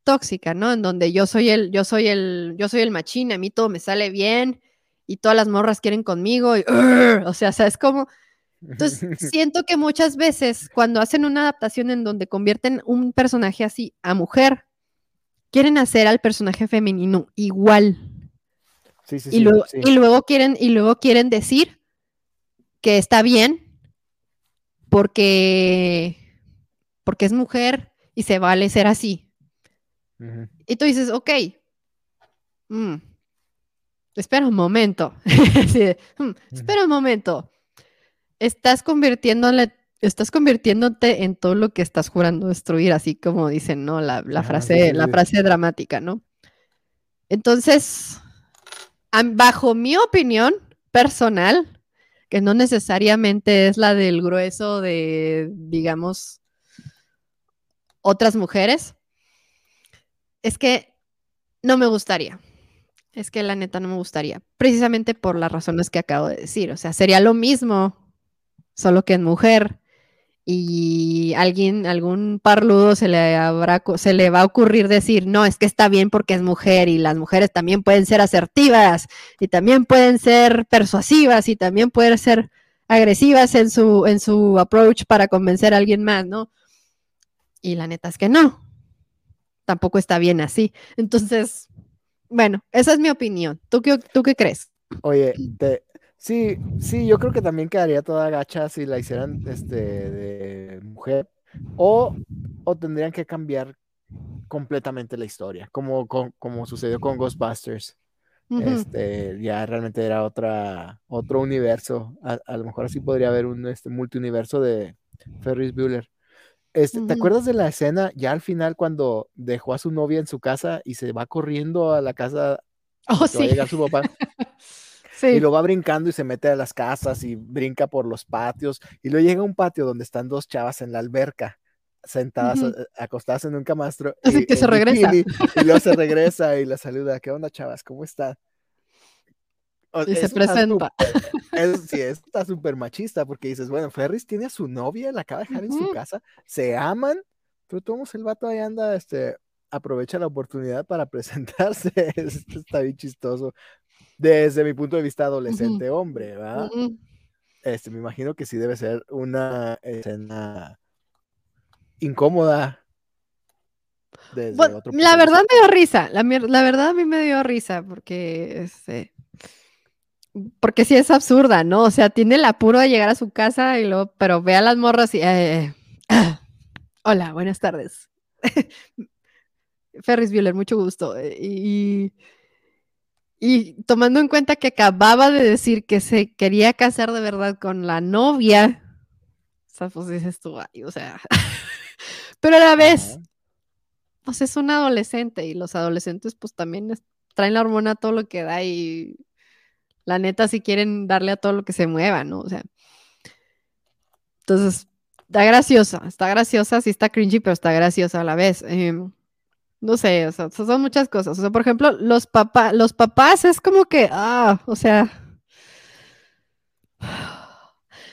tóxica, ¿no? En donde yo soy el, yo soy el, yo soy el machín, a mí todo me sale bien y todas las morras quieren conmigo y, o sea, es como, entonces, siento que muchas veces cuando hacen una adaptación en donde convierten un personaje así a mujer, quieren hacer al personaje femenino igual. Sí, sí, y, luego, y, luego, quieren, y luego quieren decir que está bien porque, porque es mujer y se vale ser así. Y tú dices, ok, mm, espera un momento. Mm, espera un momento estás convirtiéndole, estás convirtiéndote en todo lo que estás jurando destruir, así como dicen, ¿no? La, frase, la frase dramática, ¿no? Entonces, bajo mi opinión personal, que no necesariamente es la del grueso de, digamos, otras mujeres, es que no me gustaría. Es que la neta no me gustaría, precisamente por las razones que acabo de decir. O sea, sería lo mismo solo que en mujer. Y alguien, algún parludo se le, habrá, se le va a ocurrir decir, no, es que está bien porque es mujer y las mujeres también pueden ser asertivas y también pueden ser persuasivas y también pueden ser agresivas en su, en su approach para convencer a alguien más, ¿no? Y la neta es que no, tampoco está bien así. Entonces, bueno, esa es mi opinión. ¿Tú qué, tú qué crees? Oye, te, Sí, sí, yo creo que también quedaría toda gacha si la hicieran este, de mujer. O, o tendrían que cambiar completamente la historia, como, como sucedió con Ghostbusters. Este, ya realmente era otra, otro universo. A, lo mejor así podría haber un este, multiuniverso de Ferris Bueller. Este, ¿Te acuerdas de la escena ya al final cuando dejó a su novia en su casa y se va corriendo a la casa? Oh, sí. a su papá. Y lo va brincando y se mete a las casas y brinca por los patios. Y luego llega a un patio donde están dos chavas en la alberca, sentadas, eh, acostadas en un camastro. Así que se regresa. y luego se regresa y la saluda. ¿Qué onda, chavas? ¿Cómo están? y se presenta. sí, está súper machista porque dices, bueno, Ferris tiene a su novia, la acaba de dejar en su casa, se aman, pero todos el vato ahí anda, este, aprovecha la oportunidad para presentarse. Esto está bien chistoso desde mi punto de vista adolescente hombre, ¿verdad? Este, me imagino que sí debe ser una escena incómoda. la verdad me dio risa, la, verdad a mí me dio risa porque este, porque sí es absurda, ¿no? O sea, tiene el apuro de llegar a su casa y luego, pero ve a las morras y eh, hola, buenas tardes. Ferris Bueller, mucho gusto. Eh, y, y tomando en cuenta que acababa de decir que se quería casar de verdad con la novia sea, pues dices tú, ay, o sea, pero a la vez, pues es un adolescente y los adolescentes pues también traen la hormona a todo lo que da y la neta si quieren darle a todo lo que se mueva, ¿no? O sea, entonces, está graciosa, está graciosa, sí está cringy, pero está graciosa a la vez. Em, no sé, o sea, son muchas cosas. O sea, por ejemplo, los, papás, los papás es como que, ah, o sea,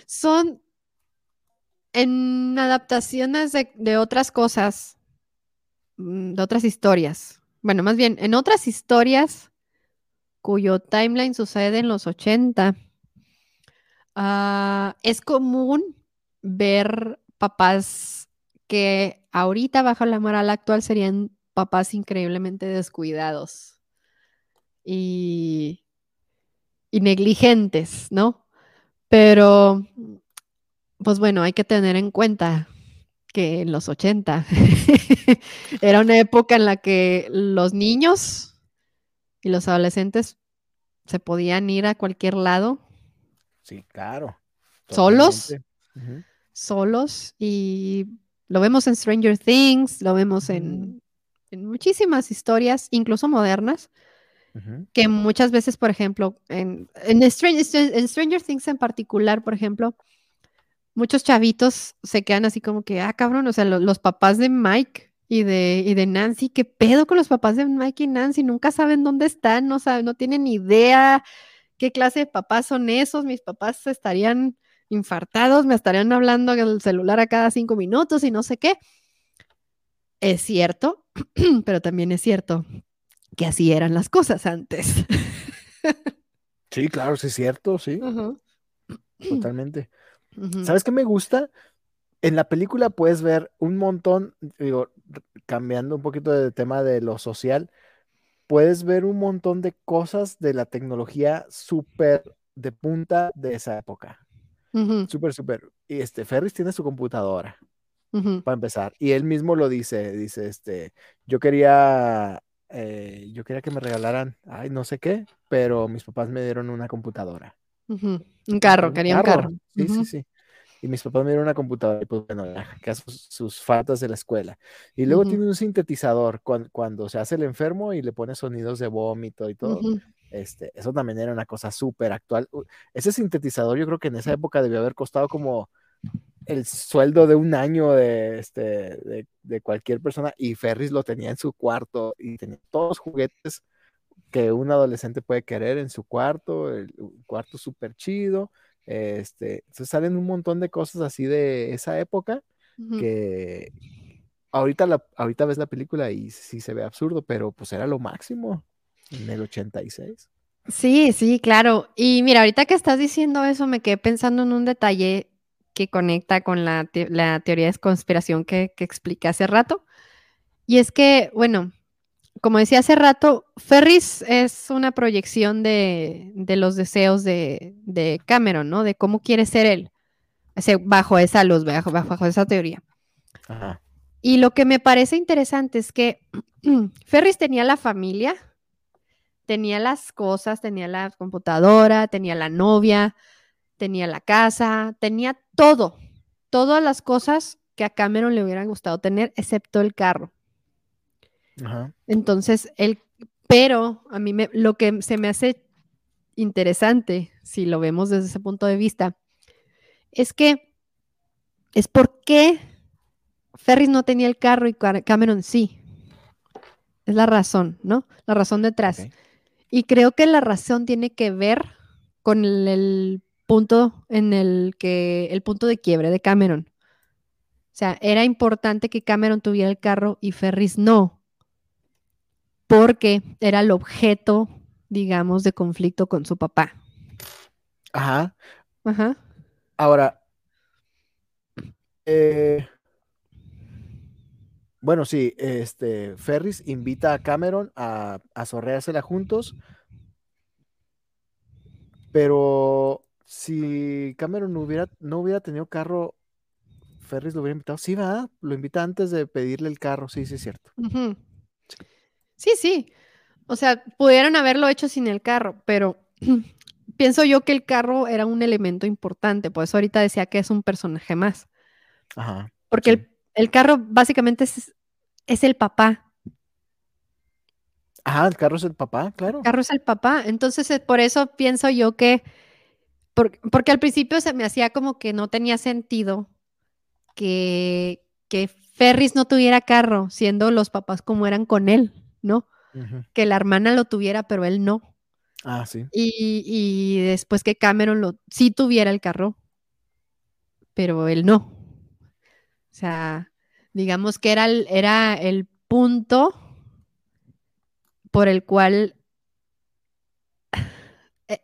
son en adaptaciones de, otras cosas, mm, de otras historias. Bueno, más bien, en otras historias cuyo timeline sucede en los 80, ah, es común ver papás que ahorita bajo la moral actual serían papás increíblemente descuidados y, y negligentes, ¿no? Pero, pues bueno, hay que tener en cuenta que en los 80 era una época en la que los niños y los adolescentes se podían ir a cualquier lado. Sí, claro. Solos solos y lo vemos en Stranger Things, lo vemos en, muchísimas historias, incluso modernas, que muchas veces, por ejemplo, en, Stranger, Things en particular, por ejemplo, muchos chavitos se quedan así como que, ah, cabrón, o sea, los papás de Mike y de, y de Nancy, ¿qué pedo con los papás de Mike y Nancy? Nunca saben dónde están, no saben, no tienen idea qué clase de papás son esos, mis papás estarían infartados, me estarían hablando en el celular a cada cinco minutos y no sé qué. Es cierto, pero también es cierto que así eran las cosas antes. Sí, claro, sí es cierto, sí. Totalmente. ¿Sabes qué me gusta? En la película puedes ver un montón, digo, cambiando un poquito de tema de lo social, puedes ver un montón de cosas de la tecnología súper de punta de esa época. Súper, súper. Y este, Ferris tiene su computadora, para empezar. Y él mismo lo dice, dice, este, yo quería, eh, yo quería que me regalaran, ay, no sé qué, pero mis papás me dieron una computadora. Un carro, quería un carro. Sí, sí, sí. Y mis papás me dieron una computadora y pues bueno, que sus, sus, faltas de la escuela. Y luego tiene un sintetizador cuando, cuando, se hace el enfermo y le pone sonidos de vómito y todo. Este, eso también era una cosa súper actual. Ese sintetizador yo creo que en esa época debió haber costado como el sueldo de un año de, este, de, cualquier persona y Ferris lo tenía en su cuarto y tenía todos los juguetes que un adolescente puede querer en su cuarto, el, cuarto súper chido. Este, entonces salen un montón de cosas así de esa época que ahorita, la, ahorita ves la película y sí se ve absurdo, pero pues era lo máximo en el 86. Sí, sí, claro. Y mira, ahorita que estás diciendo eso, me quedé pensando en un detalle que conecta con la, teoría de conspiración que, que expliqué hace rato. Y es que, bueno, como decía hace rato, Ferris es una proyección de, los deseos de, Cameron, ¿no? De cómo quiere ser él, bajo esa luz, bajo, bajo esa teoría. Y lo que me parece interesante es que Ferris tenía la familia, tenía las cosas, tenía la computadora, tenía la novia, tenía la casa, tenía todo, todas las cosas que a Cameron le hubieran gustado tener, excepto el carro. Entonces, el, pero a mí me, lo que se me hace interesante, si lo vemos desde ese punto de vista, es que es por qué Ferris no tenía el carro y Cameron sí. Es la razón, ¿no? La razón detrás. Y creo que la razón tiene que ver con el, punto en el que, el punto de quiebre de Cameron. O sea, era importante que Cameron tuviera el carro y Ferris no, porque era el objeto, digamos, de conflicto con su papá. Ajá. Ajá. Ahora, eh, bueno, sí, este, Ferris invita a Cameron a, a sorreársela juntos, pero si Cameron no hubiera, no hubiera tenido carro, Ferris lo hubiera invitado. Sí, va, lo invita antes de pedirle el carro, sí, sí, es cierto. sí. sí, O sea, pudieron haberlo hecho sin el carro, pero pienso yo que el carro era un elemento importante, por eso ahorita decía que es un personaje más. Ajá. Porque sí. el, el carro básicamente es, es el papá. Ajá, el carro es el papá, claro. El carro es el papá. Entonces, eh, por eso pienso yo que, por- porque al principio se me hacía como que no tenía sentido que, que Ferris no tuviera carro, siendo los papás como eran con él, ¿no? Que la hermana lo tuviera, pero él no. Ah, sí. Y, y después que Cameron lo, sí tuviera el carro, pero él no. O sea, digamos que era el, era el punto por el cual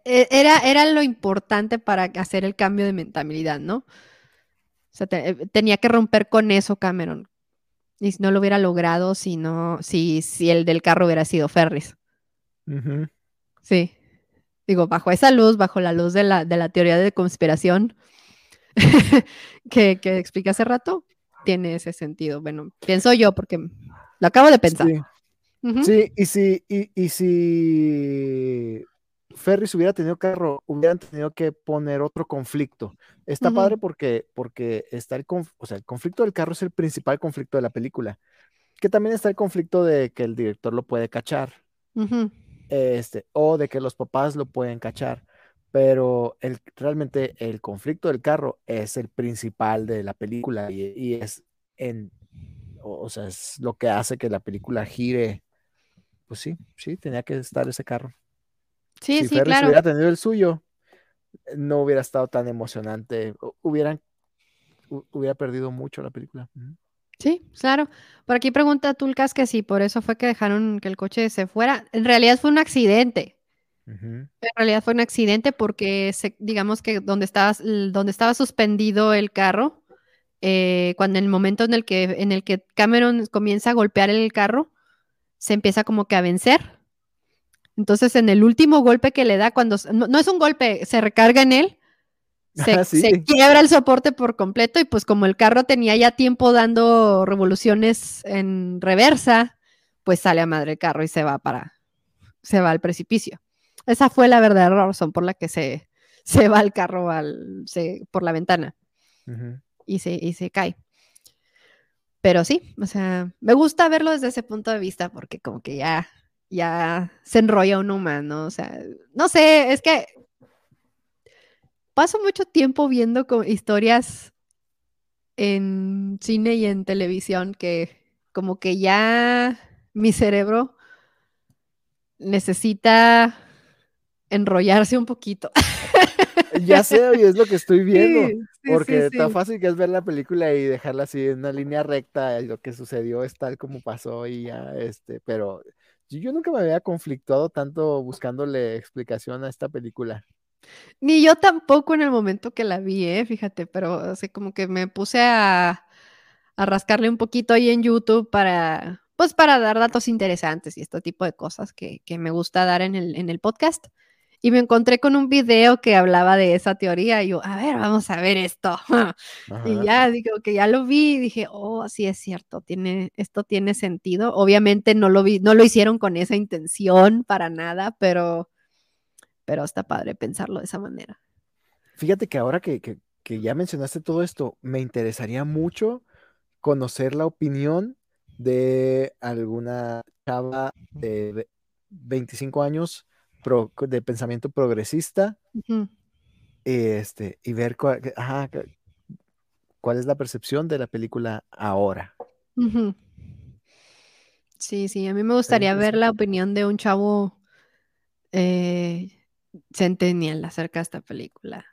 era, era lo importante para hacer el cambio de mentalidad, ¿no? O sea, te- eh, tenía que romper con eso Cameron. Y si no lo hubiera logrado, si no, si, si el del carro hubiera sido Ferris. Sí. Digo, bajo esa luz, bajo la luz de la, de la teoría de conspiración que, que expliqué hace rato, tiene ese sentido. Bueno, pienso yo, porque lo acabo de pensar. Sí. Y si, y, y si Ferris hubiera tenido carro, hubieran tenido que poner otro conflicto. Está padre porque, porque está el, conf- o sea, el conflicto del carro es el principal conflicto de la película. Que también está el conflicto de que el director lo puede cachar, este, o de que los papás lo pueden cachar. Pero el, realmente el conflicto del carro es el principal de la película y, y es en, o, o sea, es lo que hace que la película gire. Pues sí, sí, tenía que estar ese carro. Sí, si sí, Ferris claro. hubiera tenido el suyo, no hubiera estado tan emocionante. hu- Hubieran, hu- hubiera perdido mucho la película. Sí, claro. Por aquí pregunta Tulcas que sí, por eso fue que dejaron que el coche se fuera. En realidad fue un accidente. En realidad fue un accidente porque se- digamos que donde estaba, donde estaba suspendido el carro, eh, cuando en el momento en el que, en el que Cameron comienza a golpear el carro, se empieza como que a vencer. Entonces, en el último golpe que le da, cuando no, no es un golpe, se recarga en él, se, Ah, sí. se quiebra el soporte por completo y pues como el carro tenía ya tiempo dando revoluciones en reversa, pues sale a madre el carro y se va para, se va al precipicio. Esa fue la verdadera razón por la que se, se va el carro al, se- por la ventana y se, y se cae. Pero sí, o sea, me gusta verlo desde ese punto de vista porque como que ya, ya se enrolla uno más, ¿no? O sea, no sé, es que paso mucho tiempo viendo historias en cine y en televisión que como que ya mi cerebro necesita enrollarse un poquito. Ya sé, oye, es lo que estoy viendo. Sí, sí, Porque sí, tan fácil que es ver la película y dejarla así en una línea recta, y lo que sucedió es tal como pasó y ya, este, pero yo, nunca me había conflictuado tanto buscándole explicación a esta película. Ni yo tampoco en el momento que la vi, ¿eh? Fíjate, pero así como que me puse a, a rascarle un poquito ahí en YouTube para, pues para dar datos interesantes y este tipo de cosas que, que me gusta dar en el, en el podcast. Y me encontré con un video que hablaba de esa teoría y yo, a ver, vamos a ver esto. Y ya digo que ya lo vi y dije, oh, sí es cierto, tiene, esto tiene sentido. Obviamente no lo vi, no lo hicieron con esa intención para nada, pero, pero está padre pensarlo de esa manera. Fíjate que ahora que, que- que ya mencionaste todo esto, me interesaría mucho conocer la opinión de alguna chava de ve- 25 años pro- de pensamiento progresista Ujú. este, y ver cuál, ajá, es la percepción de la película ahora. Sí, sí, a mí me gustaría ver la opinión de un chavo eh, centennial acerca de esta película.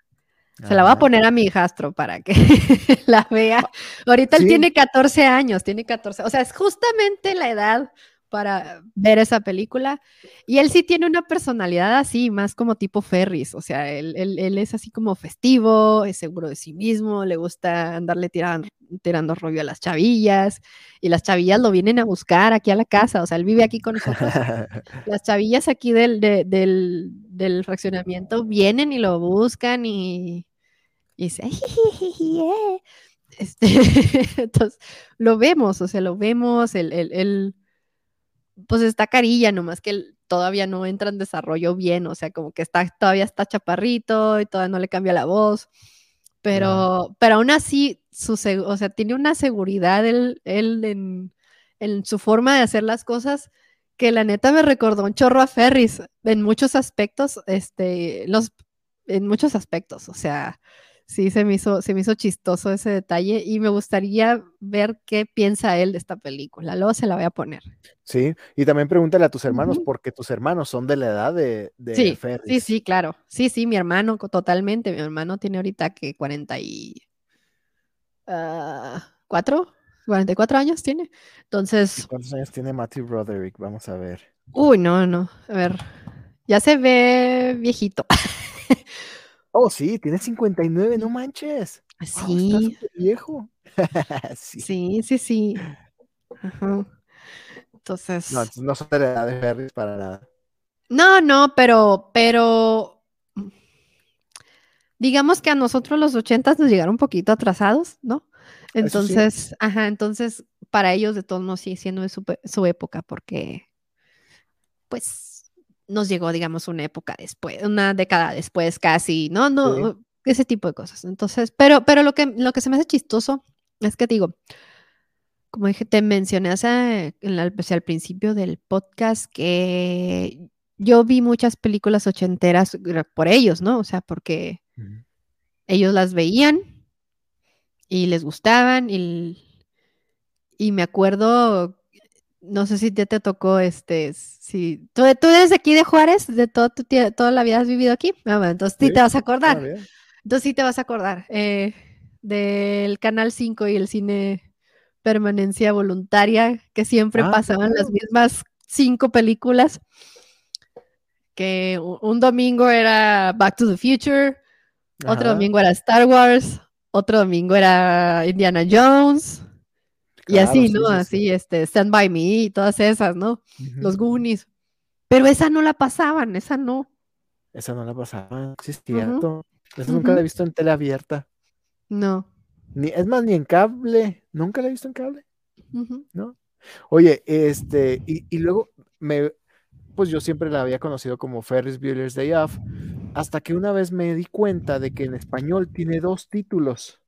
Se la voy a poner a mi hijastro para que la vea. Ahorita él tiene 14 años, tiene 14. O sea, es justamente la edad para ver esa película. Y él sí tiene una personalidad así, más como tipo Ferris. O sea, él, él- él es así como festivo, es seguro de sí mismo, le gusta andarle tirando, tirando rollo a las chavillas. Y las chavillas lo vienen a buscar aquí a la casa. O sea, él vive aquí con nosotros las chavillas aquí del, de- del, del fraccionamiento vienen y lo buscan y, y dice, "Jijiji, eh". Este, entonces, lo vemos, o sea, lo vemos, el, el, el- pues está carilla, nomás que todavía no entra en desarrollo bien, o sea, como que está, todavía está chaparrito y todavía no le cambia la voz, pero, pero aún así, su, o sea, tiene una seguridad él, él en, en, su forma de hacer las cosas que la neta me recordó un chorro a Ferris en muchos aspectos, este, los, en muchos aspectos, o sea, sí se me hizo, se me hizo chistoso ese detalle y me gustaría ver qué piensa él de esta película. Luego se la voy a poner. Sí, y también pregúntale a tus hermanos, porque tus hermanos son de la edad de, de sí, Ferris. Sí, sí, claro. Sí, sí, mi hermano, totalmente. Mi hermano tiene ahorita que 40 y... Uh, ¿Cuatro? 44 años tiene. Entonces. ¿Cuántos años tiene Matthew Broderick? Vamos a ver. Uy, no, no. A ver. Ya se ve viejito. oh, sí, tiene 59, no manches. Sí. está viejo. sí. sí, sí, sí. Entonces. No, no son de la edad de Ferris para nada. No, no, pero, pero. Digamos que a nosotros los ochentas nos llegaron un poquito atrasados, ¿no? Entonces, ajá, entonces para ellos de todos modos sigue siendo su, su, época porque, pues, nos llegó, digamos, una época después, una década después casi, ¿no? No, ese tipo de cosas. Entonces, pero, pero lo que, lo que se me hace chistoso es que digo, como dije, te mencioné hace, en la, al principio del podcast que yo vi muchas películas ochenteras por ellos, ¿no? O sea, porque ellos las veían y les gustaban y, y me acuerdo, no sé si te, te tocó, este, si tú, tú eres aquí de Juárez, de todo tu, toda la vida has vivido aquí, ah, entonces sí, te vas a acordar, entonces sí te vas a acordar eh, del Canal 5 y el cine permanencia voluntaria, que siempre ah, pasaban las mismas cinco películas, que un domingo era Back to the Future, otro domingo era Star Wars, otro domingo era Indiana Jones. Y así, ¿no? así, este, Stand By Me y todas esas, ¿no? Los Goonies. Pero esa no la pasaban, esa no. Esa no la pasaban, sí es cierto. Esa nunca la he visto en tele abierta. No. Ni, es más, ni en cable. Nunca la he visto en cable. ¿No? Oye, este, y, y, luego me, pues yo siempre la había conocido como Ferris Bueller's Day Off, hasta que una vez me di cuenta de que en español tiene dos títulos.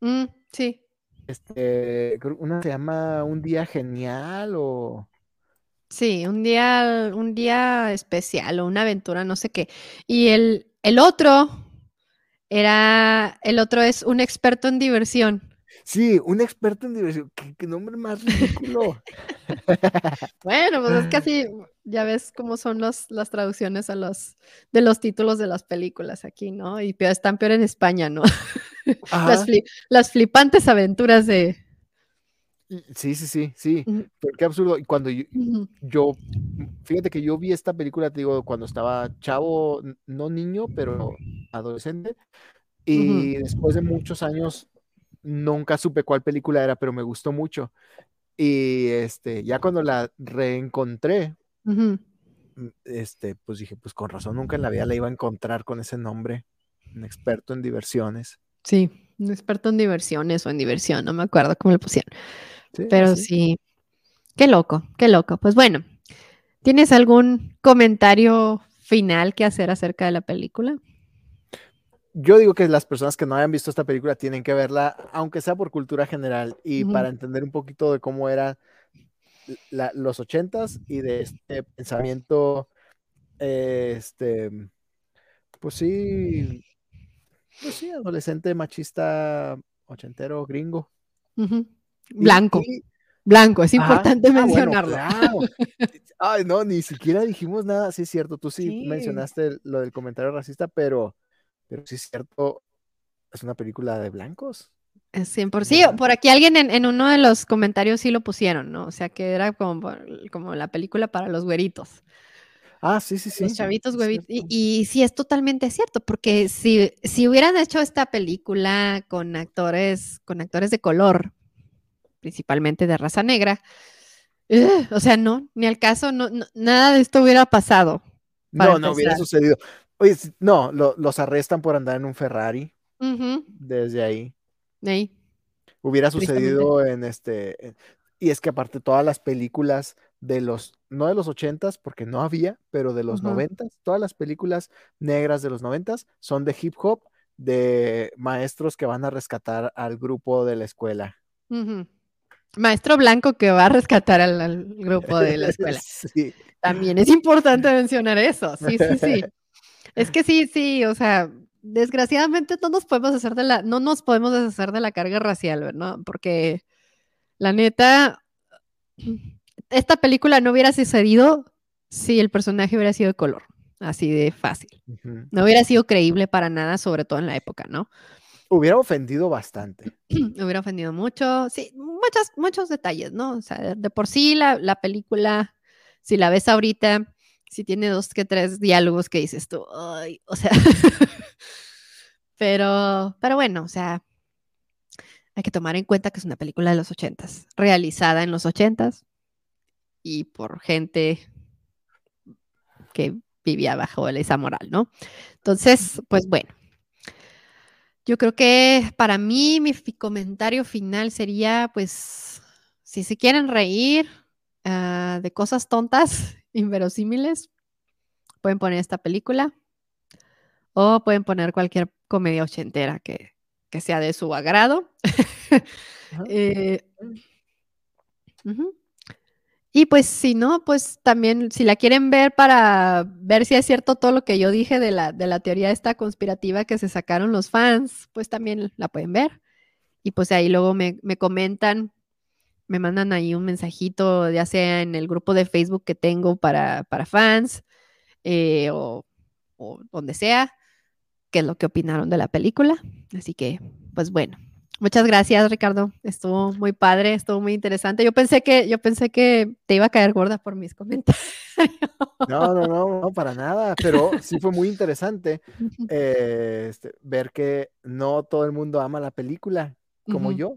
Mm, sí. Este, una se llama Un día genial o Sí, un día, un día especial o una aventura, no sé qué. Y el, el otro era, el otro es un experto en diversión. Sí, un experto en diversión. ¿Qué, nombre más ridículo? bueno, pues es así, ya ves cómo son los, las traducciones a los, de los títulos de las películas aquí, ¿no? Y peor, están peor en España, ¿no? las, flipantes aventuras de... Sí, sí, sí, sí. Pero qué absurdo. Y cuando yo, fíjate que yo vi esta película, te digo, cuando estaba chavo, no niño, pero adolescente. Y después de muchos años nunca supe cuál película era, pero me gustó mucho. Y este, ya cuando la reencontré, mm, este, pues dije, pues con razón, nunca en la vida la iba a encontrar con ese nombre, un experto en diversiones. Sí, un experto en diversiones o en diversión, no me acuerdo cómo le pusieron. pero sí, qué loco, qué loco. Pues bueno, ¿tienes algún comentario final que hacer acerca de la película? yo digo que las personas que no hayan visto esta película tienen que verla, aunque sea por cultura general y para entender un poquito de cómo eran los ochentas y de este pensamiento, este, pues sí, pues sí, adolescente, machista, ochentero, gringo. Blanco. Blanco, es importante ah, mencionarlo. Ay, no, ni siquiera dijimos nada, sí es cierto, tú sí, mencionaste lo del comentario racista, pero pero sí es cierto, es una película de blancos. Es 100%. Sí, por aquí alguien en, uno de los comentarios sí lo pusieron, ¿no? O sea, que era como, como la película para los güeritos. Ah, sí, sí, sí. Los chavitos güeritos. Y, sí, es totalmente cierto, porque si, si hubieran hecho esta película con actores, con actores de color, principalmente de raza negra, o sea, no, ni al caso, no, nada de esto hubiera pasado. No, no hubiera sucedido. Oye, no, los arrestan por andar en un Ferrari. Desde ahí. Ahí. Hubiera sucedido en este. y es que aparte todas las películas de los, no de los ochentas, porque no había, pero de los noventas, todas las películas negras de los noventas son de hip hop, de maestros que van a rescatar al grupo de la escuela. Maestro blanco que va a rescatar al, grupo de la escuela. También es importante mencionar eso. Sí, sí, sí. Es que sí, sí, o sea, desgraciadamente no nos podemos hacer de la, no nos podemos deshacer de la carga racial, ¿verdad? Porque la neta, esta película no hubiera sucedido si el personaje hubiera sido de color, así de fácil. No hubiera sido creíble para nada, sobre todo en la época, ¿no? Hubiera ofendido bastante. hubiera ofendido mucho, sí, muchos, muchos detalles, ¿no? O sea, de, por sí la, la, película, si la ves ahorita, si tiene dos que tres diálogos que dices tú, ay, o sea, pero, pero bueno, o sea, hay que tomar en cuenta que es una película de los ochentas, realizada en los ochentas y por gente que vivía bajo esa moral, ¿no? Entonces, pues bueno, yo creo que para mí mi comentario final sería, pues, si se quieren reír uh, de cosas tontas, inverosímiles, pueden poner esta película o pueden poner cualquier comedia ochentera que, que sea de su agrado. eh, y pues si no, pues también si la quieren ver para ver si es cierto todo lo que yo dije de la, de la teoría esta conspirativa que se sacaron los fans, pues también la pueden ver. Y pues ahí luego me, comentan, me mandan ahí un mensajito, ya sea en el grupo de Facebook que tengo para, para fans eh, o, o donde sea, qué es lo que opinaron de la película. Así que, pues bueno, Muchas gracias, Ricardo. Estuvo muy padre, estuvo muy interesante. Yo pensé que, yo pensé que te iba a caer gorda por mis comentarios. No, no, no, no, para nada, pero sí fue muy interesante eh, este, ver que no todo el mundo ama la película, como yo.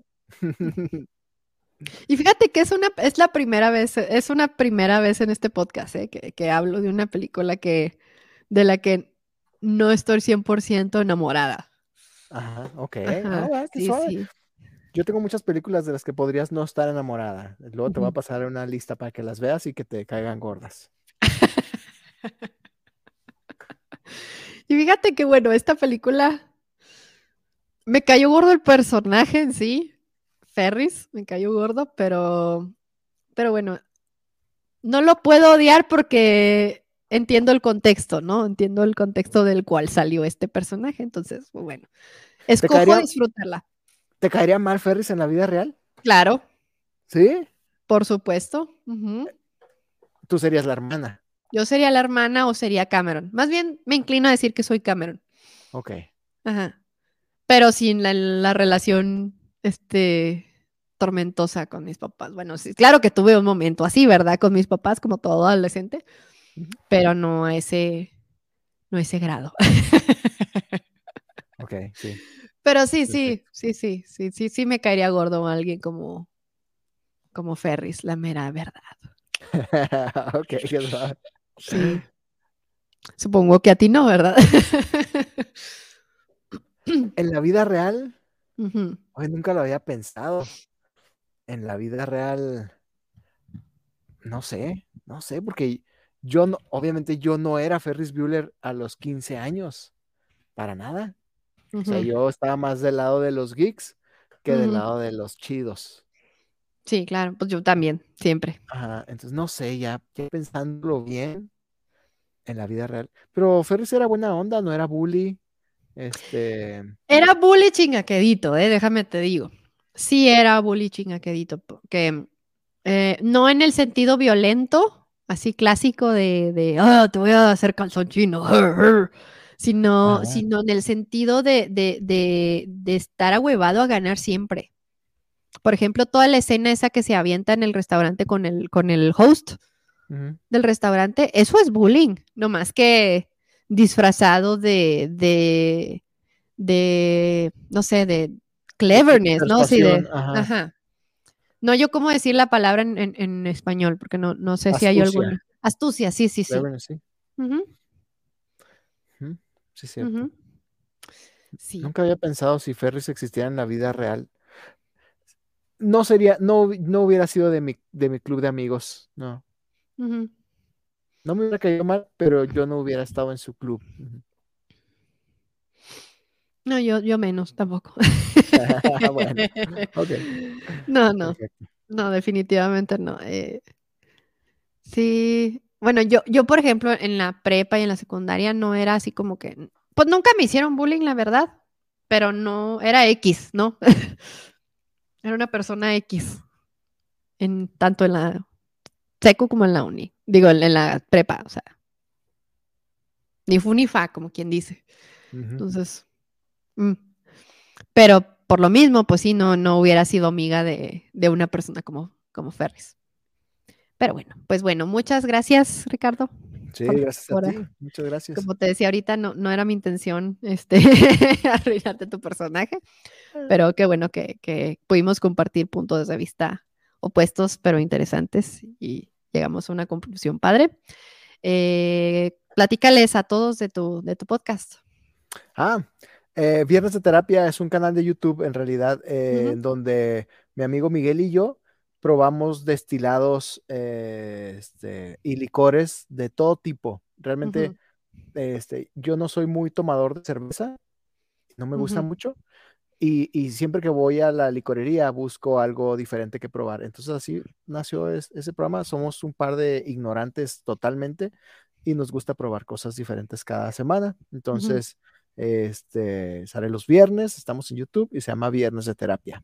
Y fíjate que es una, es la primera vez, es una primera vez en este podcast ¿eh? que, que, hablo de una película que, de la que no estoy 100% enamorada. Ajá, ok. Ah, sí, sí. Yo tengo muchas películas de las que podrías no estar enamorada. Luego te voy a pasar una lista para que las veas y que te caigan gordas. y fíjate que, bueno, esta película me cayó gordo el personaje en sí. Ferris, me cayó gordo, pero, pero bueno, no lo puedo odiar porque entiendo el contexto, ¿no? Entiendo el contexto del cual salió este personaje. Entonces, bueno, escojo disfrutarla. ¿Te caería mal Ferris en la vida real? Claro. ¿Sí? Por supuesto. Tú serías la hermana. Yo sería la hermana o sería Cameron. Más bien me inclino a decir que soy Cameron. Ok. Ajá. Pero sin la, relación, este, tormentosa con mis papás. Bueno, sí, claro que tuve un momento así, ¿verdad? Con mis papás, como todo adolescente pero no a ese, no ese grado. ok, sí. Pero sí, sí, sí, sí, sí, sí, sí me caería gordo alguien como, como Ferris, la mera verdad. ok, verdad. Sí. Supongo que a ti no, ¿verdad? en la vida real, hoy nunca lo había pensado. En la vida real, no sé, no sé, porque yo no, obviamente yo no era Ferris Bueller a los 15 años, para nada. O sea, yo estaba más del lado de los geeks que del lado de los chidos. Sí, claro, pues yo también, siempre. Ajá, entonces no sé, ya, pensándolo bien en la vida real. Pero Ferris era buena onda, no era bully. Este. Era bully chingaquedito, eh, déjame te digo. Sí, era bully chingaquedito, que eh, no en el sentido violento, así clásico de, de ah, te voy a hacer calzón chino, sino, sino en el sentido de, de, de, estar ahuevado a ganar siempre. Por ejemplo, toda la escena esa que se avienta en el restaurante con el, con el host del restaurante, eso es bullying, no más que disfrazado de, de, de no sé, de cleverness, ¿no? Sí, de, ajá. No, yo cómo decir la palabra en, español, porque no, no sé si hay alguna. Astucia, sí, sí, sí. Sí. Sí, cierto. Nunca había pensado si Ferris existiera en la vida real. No sería, no, no hubiera sido de mi, de mi club de amigos, no. No me hubiera caído mal, pero yo no hubiera estado en su club. No, yo, yo menos tampoco. bueno. No, no, perfecto. no, definitivamente no. eh, sí, bueno, yo, yo, por ejemplo, en la prepa y en la secundaria no era así como que, pues nunca me hicieron bullying, la verdad, pero no, era X, ¿no? Era una persona X, en, tanto en la secu como en la uni, digo, en, en la prepa, o sea, ni fu ni fa, como quien dice. Entonces, mm, pero por lo mismo, pues sí, no, no hubiera sido amiga de, de una persona como, como Ferris. Pero bueno, pues bueno, muchas gracias, Ricardo. Sí, por- gracias a ti. Muchas gracias. Como te decía ahorita, no, no era mi intención este, arruinarte tu personaje, pero qué bueno que, que pudimos compartir puntos de vista opuestos, pero interesantes y llegamos a una conclusión padre. Eh, platícales a todos de tu, de tu podcast. Ah, eh, Viernes de Terapia es un canal de YouTube en realidad eh, en donde mi amigo Miguel y yo probamos destilados eh, este, y licores de todo tipo. Realmente este, yo no soy muy tomador de cerveza, no me gusta mucho. Y, y siempre que voy a la licorería busco algo diferente que probar. Entonces así nació es- ese programa. Somos un par de ignorantes totalmente y nos gusta probar cosas diferentes cada semana. Entonces, este, sale los viernes, estamos en YouTube y se llama Viernes de Terapia.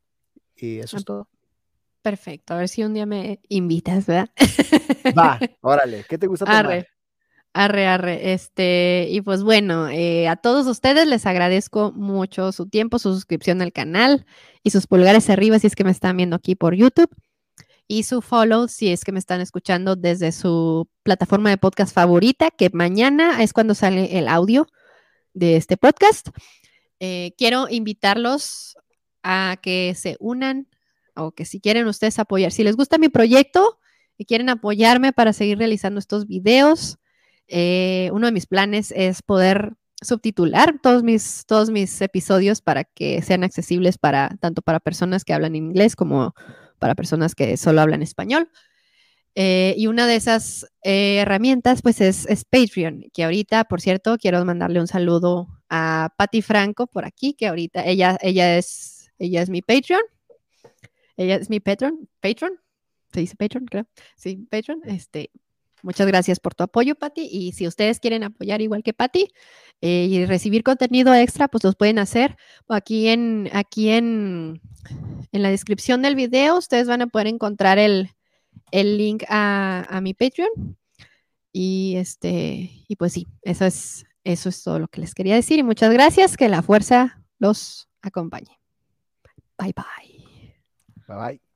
Y eso Ah, es todo. Perfecto, a ver si un día me invitas, ¿verdad? Va, órale, ¿qué te gusta tomar? Arre, arre, arre. Este, y pues bueno, eh, a todos ustedes les agradezco mucho su tiempo, su suscripción al canal y sus pulgares arriba si es que me están viendo aquí por YouTube. Y su follow si es que me están escuchando desde su plataforma de podcast favorita, que mañana es cuando sale el audio de este podcast. Eh, quiero invitarlos a que se unan o que si quieren ustedes apoyar, si les gusta mi proyecto y quieren apoyarme para seguir realizando estos videos, eh, uno de mis planes es poder subtitular todos mis, todos mis episodios para que sean accesibles para tanto para personas que hablan inglés como para personas que solo hablan español. Eh, y una de esas eh, herramientas, pues, es, es, Patreon, que ahorita, por cierto, quiero mandarle un saludo a Patti Franco por aquí, que ahorita ella, ella, es, ella es mi Patreon. Ella es mi Patreon, Patreon, se dice Patreon, creo. Sí, Patreon. Este, muchas gracias por tu apoyo, Patti. Y si ustedes quieren apoyar igual que Patti eh, y recibir contenido extra, pues los pueden hacer aquí en, aquí en, en la descripción del video. Ustedes van a poder encontrar el, el link a, a, mi Patreon. Y este, y pues sí, eso es, eso es todo lo que les quería decir. Y muchas gracias. Que la fuerza los acompañe. Bye bye. Bye bye.